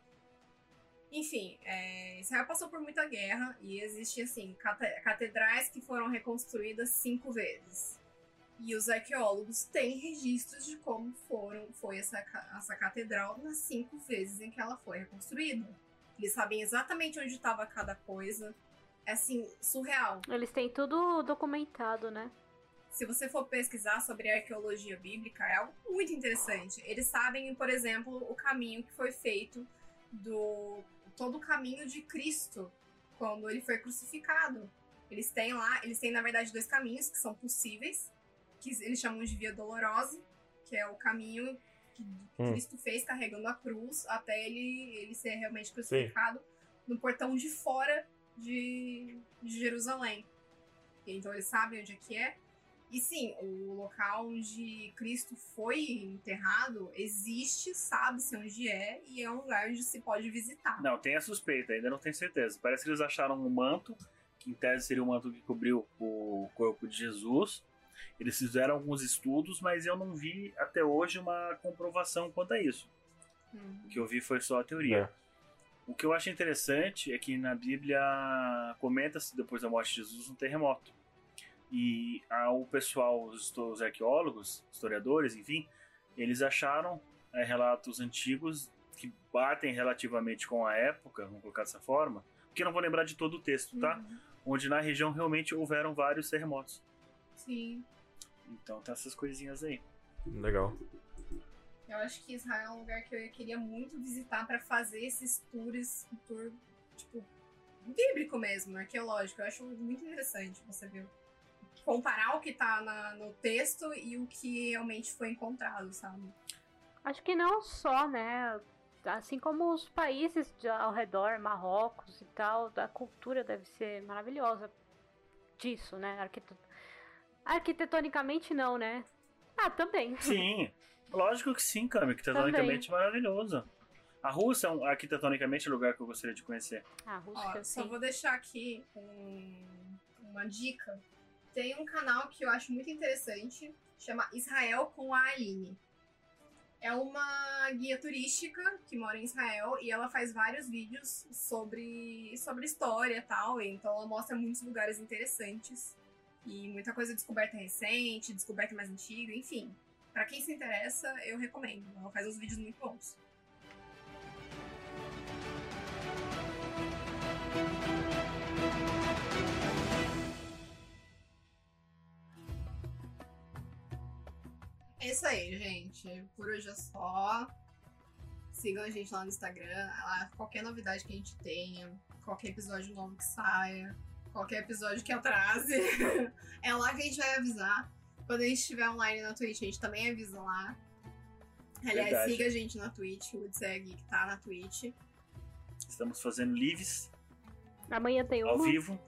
Enfim, é, Israel passou por muita guerra e existe assim cate- catedrais que foram reconstruídas cinco vezes. E os arqueólogos têm registros de como foram foi essa, essa catedral nas cinco vezes em que ela foi reconstruída. Eles sabem exatamente onde estava cada coisa. É assim, surreal. Eles têm tudo documentado, né? Se você for pesquisar sobre arqueologia bíblica, é algo muito interessante. Eles sabem, por exemplo, o caminho que foi feito do todo o caminho de Cristo quando ele foi crucificado. Eles têm lá, eles têm na verdade dois caminhos que são possíveis, que eles chamam de via dolorosa, que é o caminho que Hum. Cristo fez carregando a cruz até ele, ele ser realmente crucificado no portão de fora de, de Jerusalém. Então eles sabem onde é que é. E sim, o local onde Cristo foi enterrado existe, sabe-se onde é, e é um lugar onde se pode visitar. Não, tem a suspeita, ainda não tenho certeza. Parece que eles acharam um manto, que em tese seria o manto que cobriu o corpo de Jesus. Eles fizeram alguns estudos, mas eu não vi até hoje uma comprovação quanto a isso. Hum. O que eu vi foi só a teoria. O que eu acho interessante é que na Bíblia comenta-se depois da morte de Jesus um terremoto. E ah, o pessoal, os, os arqueólogos, historiadores, enfim, eles acharam eh, relatos antigos que batem relativamente com a época, vamos colocar dessa forma, porque eu não vou lembrar de todo o texto, tá? Uhum. Onde na região realmente houveram vários terremotos. Sim. Então tem essas coisinhas aí. Legal. Eu acho que Israel é um lugar que eu queria muito visitar pra fazer esses tours, um tour, tipo, bíblico mesmo, arqueológico. Eu acho muito interessante você ver. Comparar o que tá na- no texto e o que realmente foi encontrado, sabe? Acho que não só, né? Assim como os países de- ao redor, Marrocos e tal, a cultura deve ser maravilhosa disso, né? Arquite- Arquitetonicamente não, né? Ah, também. Sim, lógico que sim, Cami, arquitetonicamente maravilhoso. A Rússia, é um- arquitetonicamente, é um lugar que eu gostaria de conhecer. Ah, Rússia, Ó, só sim. vou deixar aqui um- uma dica. Tem um canal que eu acho muito interessante, chama Israel com a Aline. É uma guia turística que mora em Israel e ela faz vários vídeos sobre, sobre história e tal. Então ela mostra muitos lugares interessantes e muita coisa descoberta recente, descoberta mais antiga, enfim. Pra quem se interessa, eu recomendo. Ela faz uns vídeos muito bons. É isso aí, gente. Por hoje é só. Sigam a gente lá no Instagram. Lá, qualquer novidade que a gente tenha, qualquer episódio novo que saia, qualquer episódio que atrase, é lá que a gente vai avisar. Quando a gente estiver online na Twitch, a gente também avisa lá. Aliás, Verdade. siga a gente na Twitch, o Udseg que tá na Twitch. Estamos fazendo lives Amanhã tem ao uma. vivo.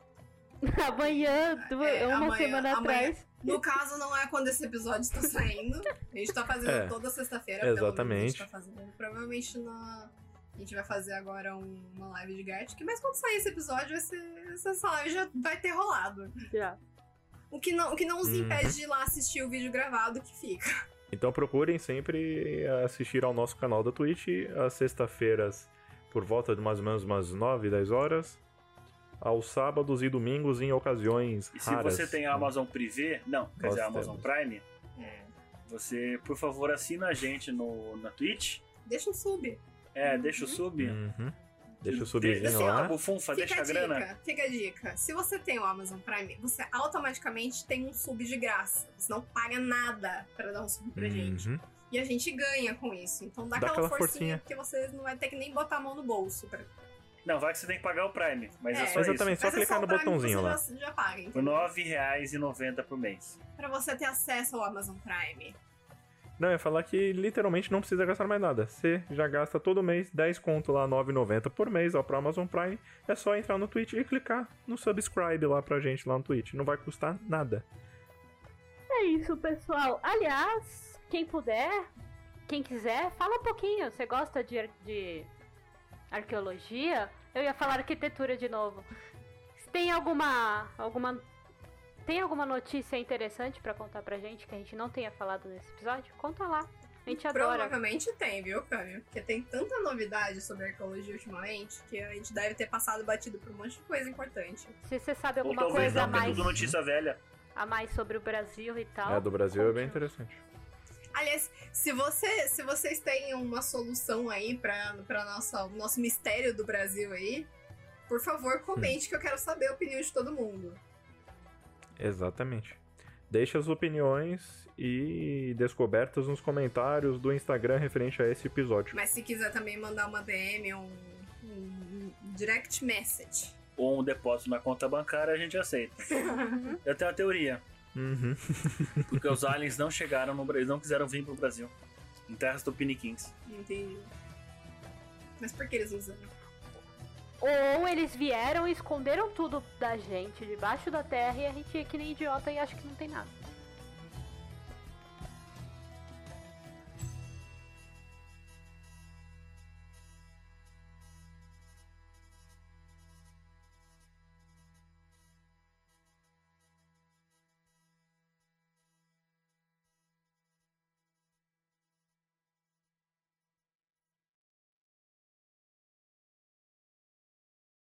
Amanhã, É, uma amanhã- semana amanhã- atrás. No caso, não é quando esse episódio está saindo. A gente tá fazendo É, toda sexta-feira. pelo menos exatamente. A gente tá fazendo. Provavelmente na... a gente vai fazer agora um- uma live de Gartic. Mas quando sair esse episódio, vai ser- essa live já vai ter rolado. Já. O que não, o que não os Uhum. impede de ir lá assistir o vídeo gravado que fica. Então procurem sempre assistir ao nosso canal da Twitch às sextas-feiras por volta de mais ou menos umas 9, 10 horas. Aos sábados e domingos em ocasiões E se raras. você tem a Amazon Privé, não, quer Nós dizer, a Amazon temos. Prime, você, por favor, assina a gente no, na Twitch. Deixa um sub. É, deixa o sub. Uhum. Deixa o subzinho assim, ó, lá. bufunfa, Fica deixa a a grana. dica, fica a dica. Se você tem o Amazon Prime, você automaticamente tem um sub de graça. Você não paga nada pra dar um sub pra gente. Uhum. E a gente ganha com isso. Então dá, Dá aquela, aquela forcinha, forcinha. porque você não vai ter que nem botar a mão no bolso. Pra... Não, vai que você tem que pagar o Prime, mas é, É. só Exatamente, só Mas é clicar no o Prime que botãozinho você lá. Já, já paga. isso. Por Então, R$ 9,90 por mês. pra você ter acesso ao Amazon Prime. Não, eu ia falar que literalmente não precisa gastar mais nada. Você já gasta todo mês 10 conto lá, 9,90 por mês, ó, pro Amazon Prime. É só entrar no Twitch e clicar no subscribe lá pra gente lá no Twitch. Não vai custar nada. É isso, pessoal. Aliás, quem puder, quem quiser, fala um pouquinho. Você gosta de, de arqueologia? Eu ia falar arquitetura de novo. Tem alguma alguma tem alguma notícia interessante pra contar pra gente que a gente não tenha falado nesse episódio? Conta lá. A gente adora. Provavelmente tem, viu, Câmbio? Porque tem tanta novidade sobre arqueologia ultimamente que a gente deve ter passado batido por um monte de coisa importante. Se você sabe Ou alguma talvez coisa a não, mais, tudo notícia velha. a mais sobre o Brasil e tal. É, do Brasil é bem interessante. Aliás, se, você, se vocês têm uma solução aí pra nossa, nosso mistério do Brasil aí, por favor, comente que eu quero saber a opinião de todo mundo. Exatamente. Deixe as opiniões e descobertas nos comentários do Instagram referente a esse episódio. Mas se quiser também mandar uma DM, um, um direct message. Ou um depósito na conta bancária, a gente aceita. Eu tenho uma teoria. Uhum. Porque os aliens não chegaram no Brasil, não quiseram vir pro Brasil. Em terras tupiniquins. Entendi. Mas por que eles usaram? Ou eles vieram e esconderam tudo da gente debaixo da terra e a gente é que nem idiota e acha que não tem nada.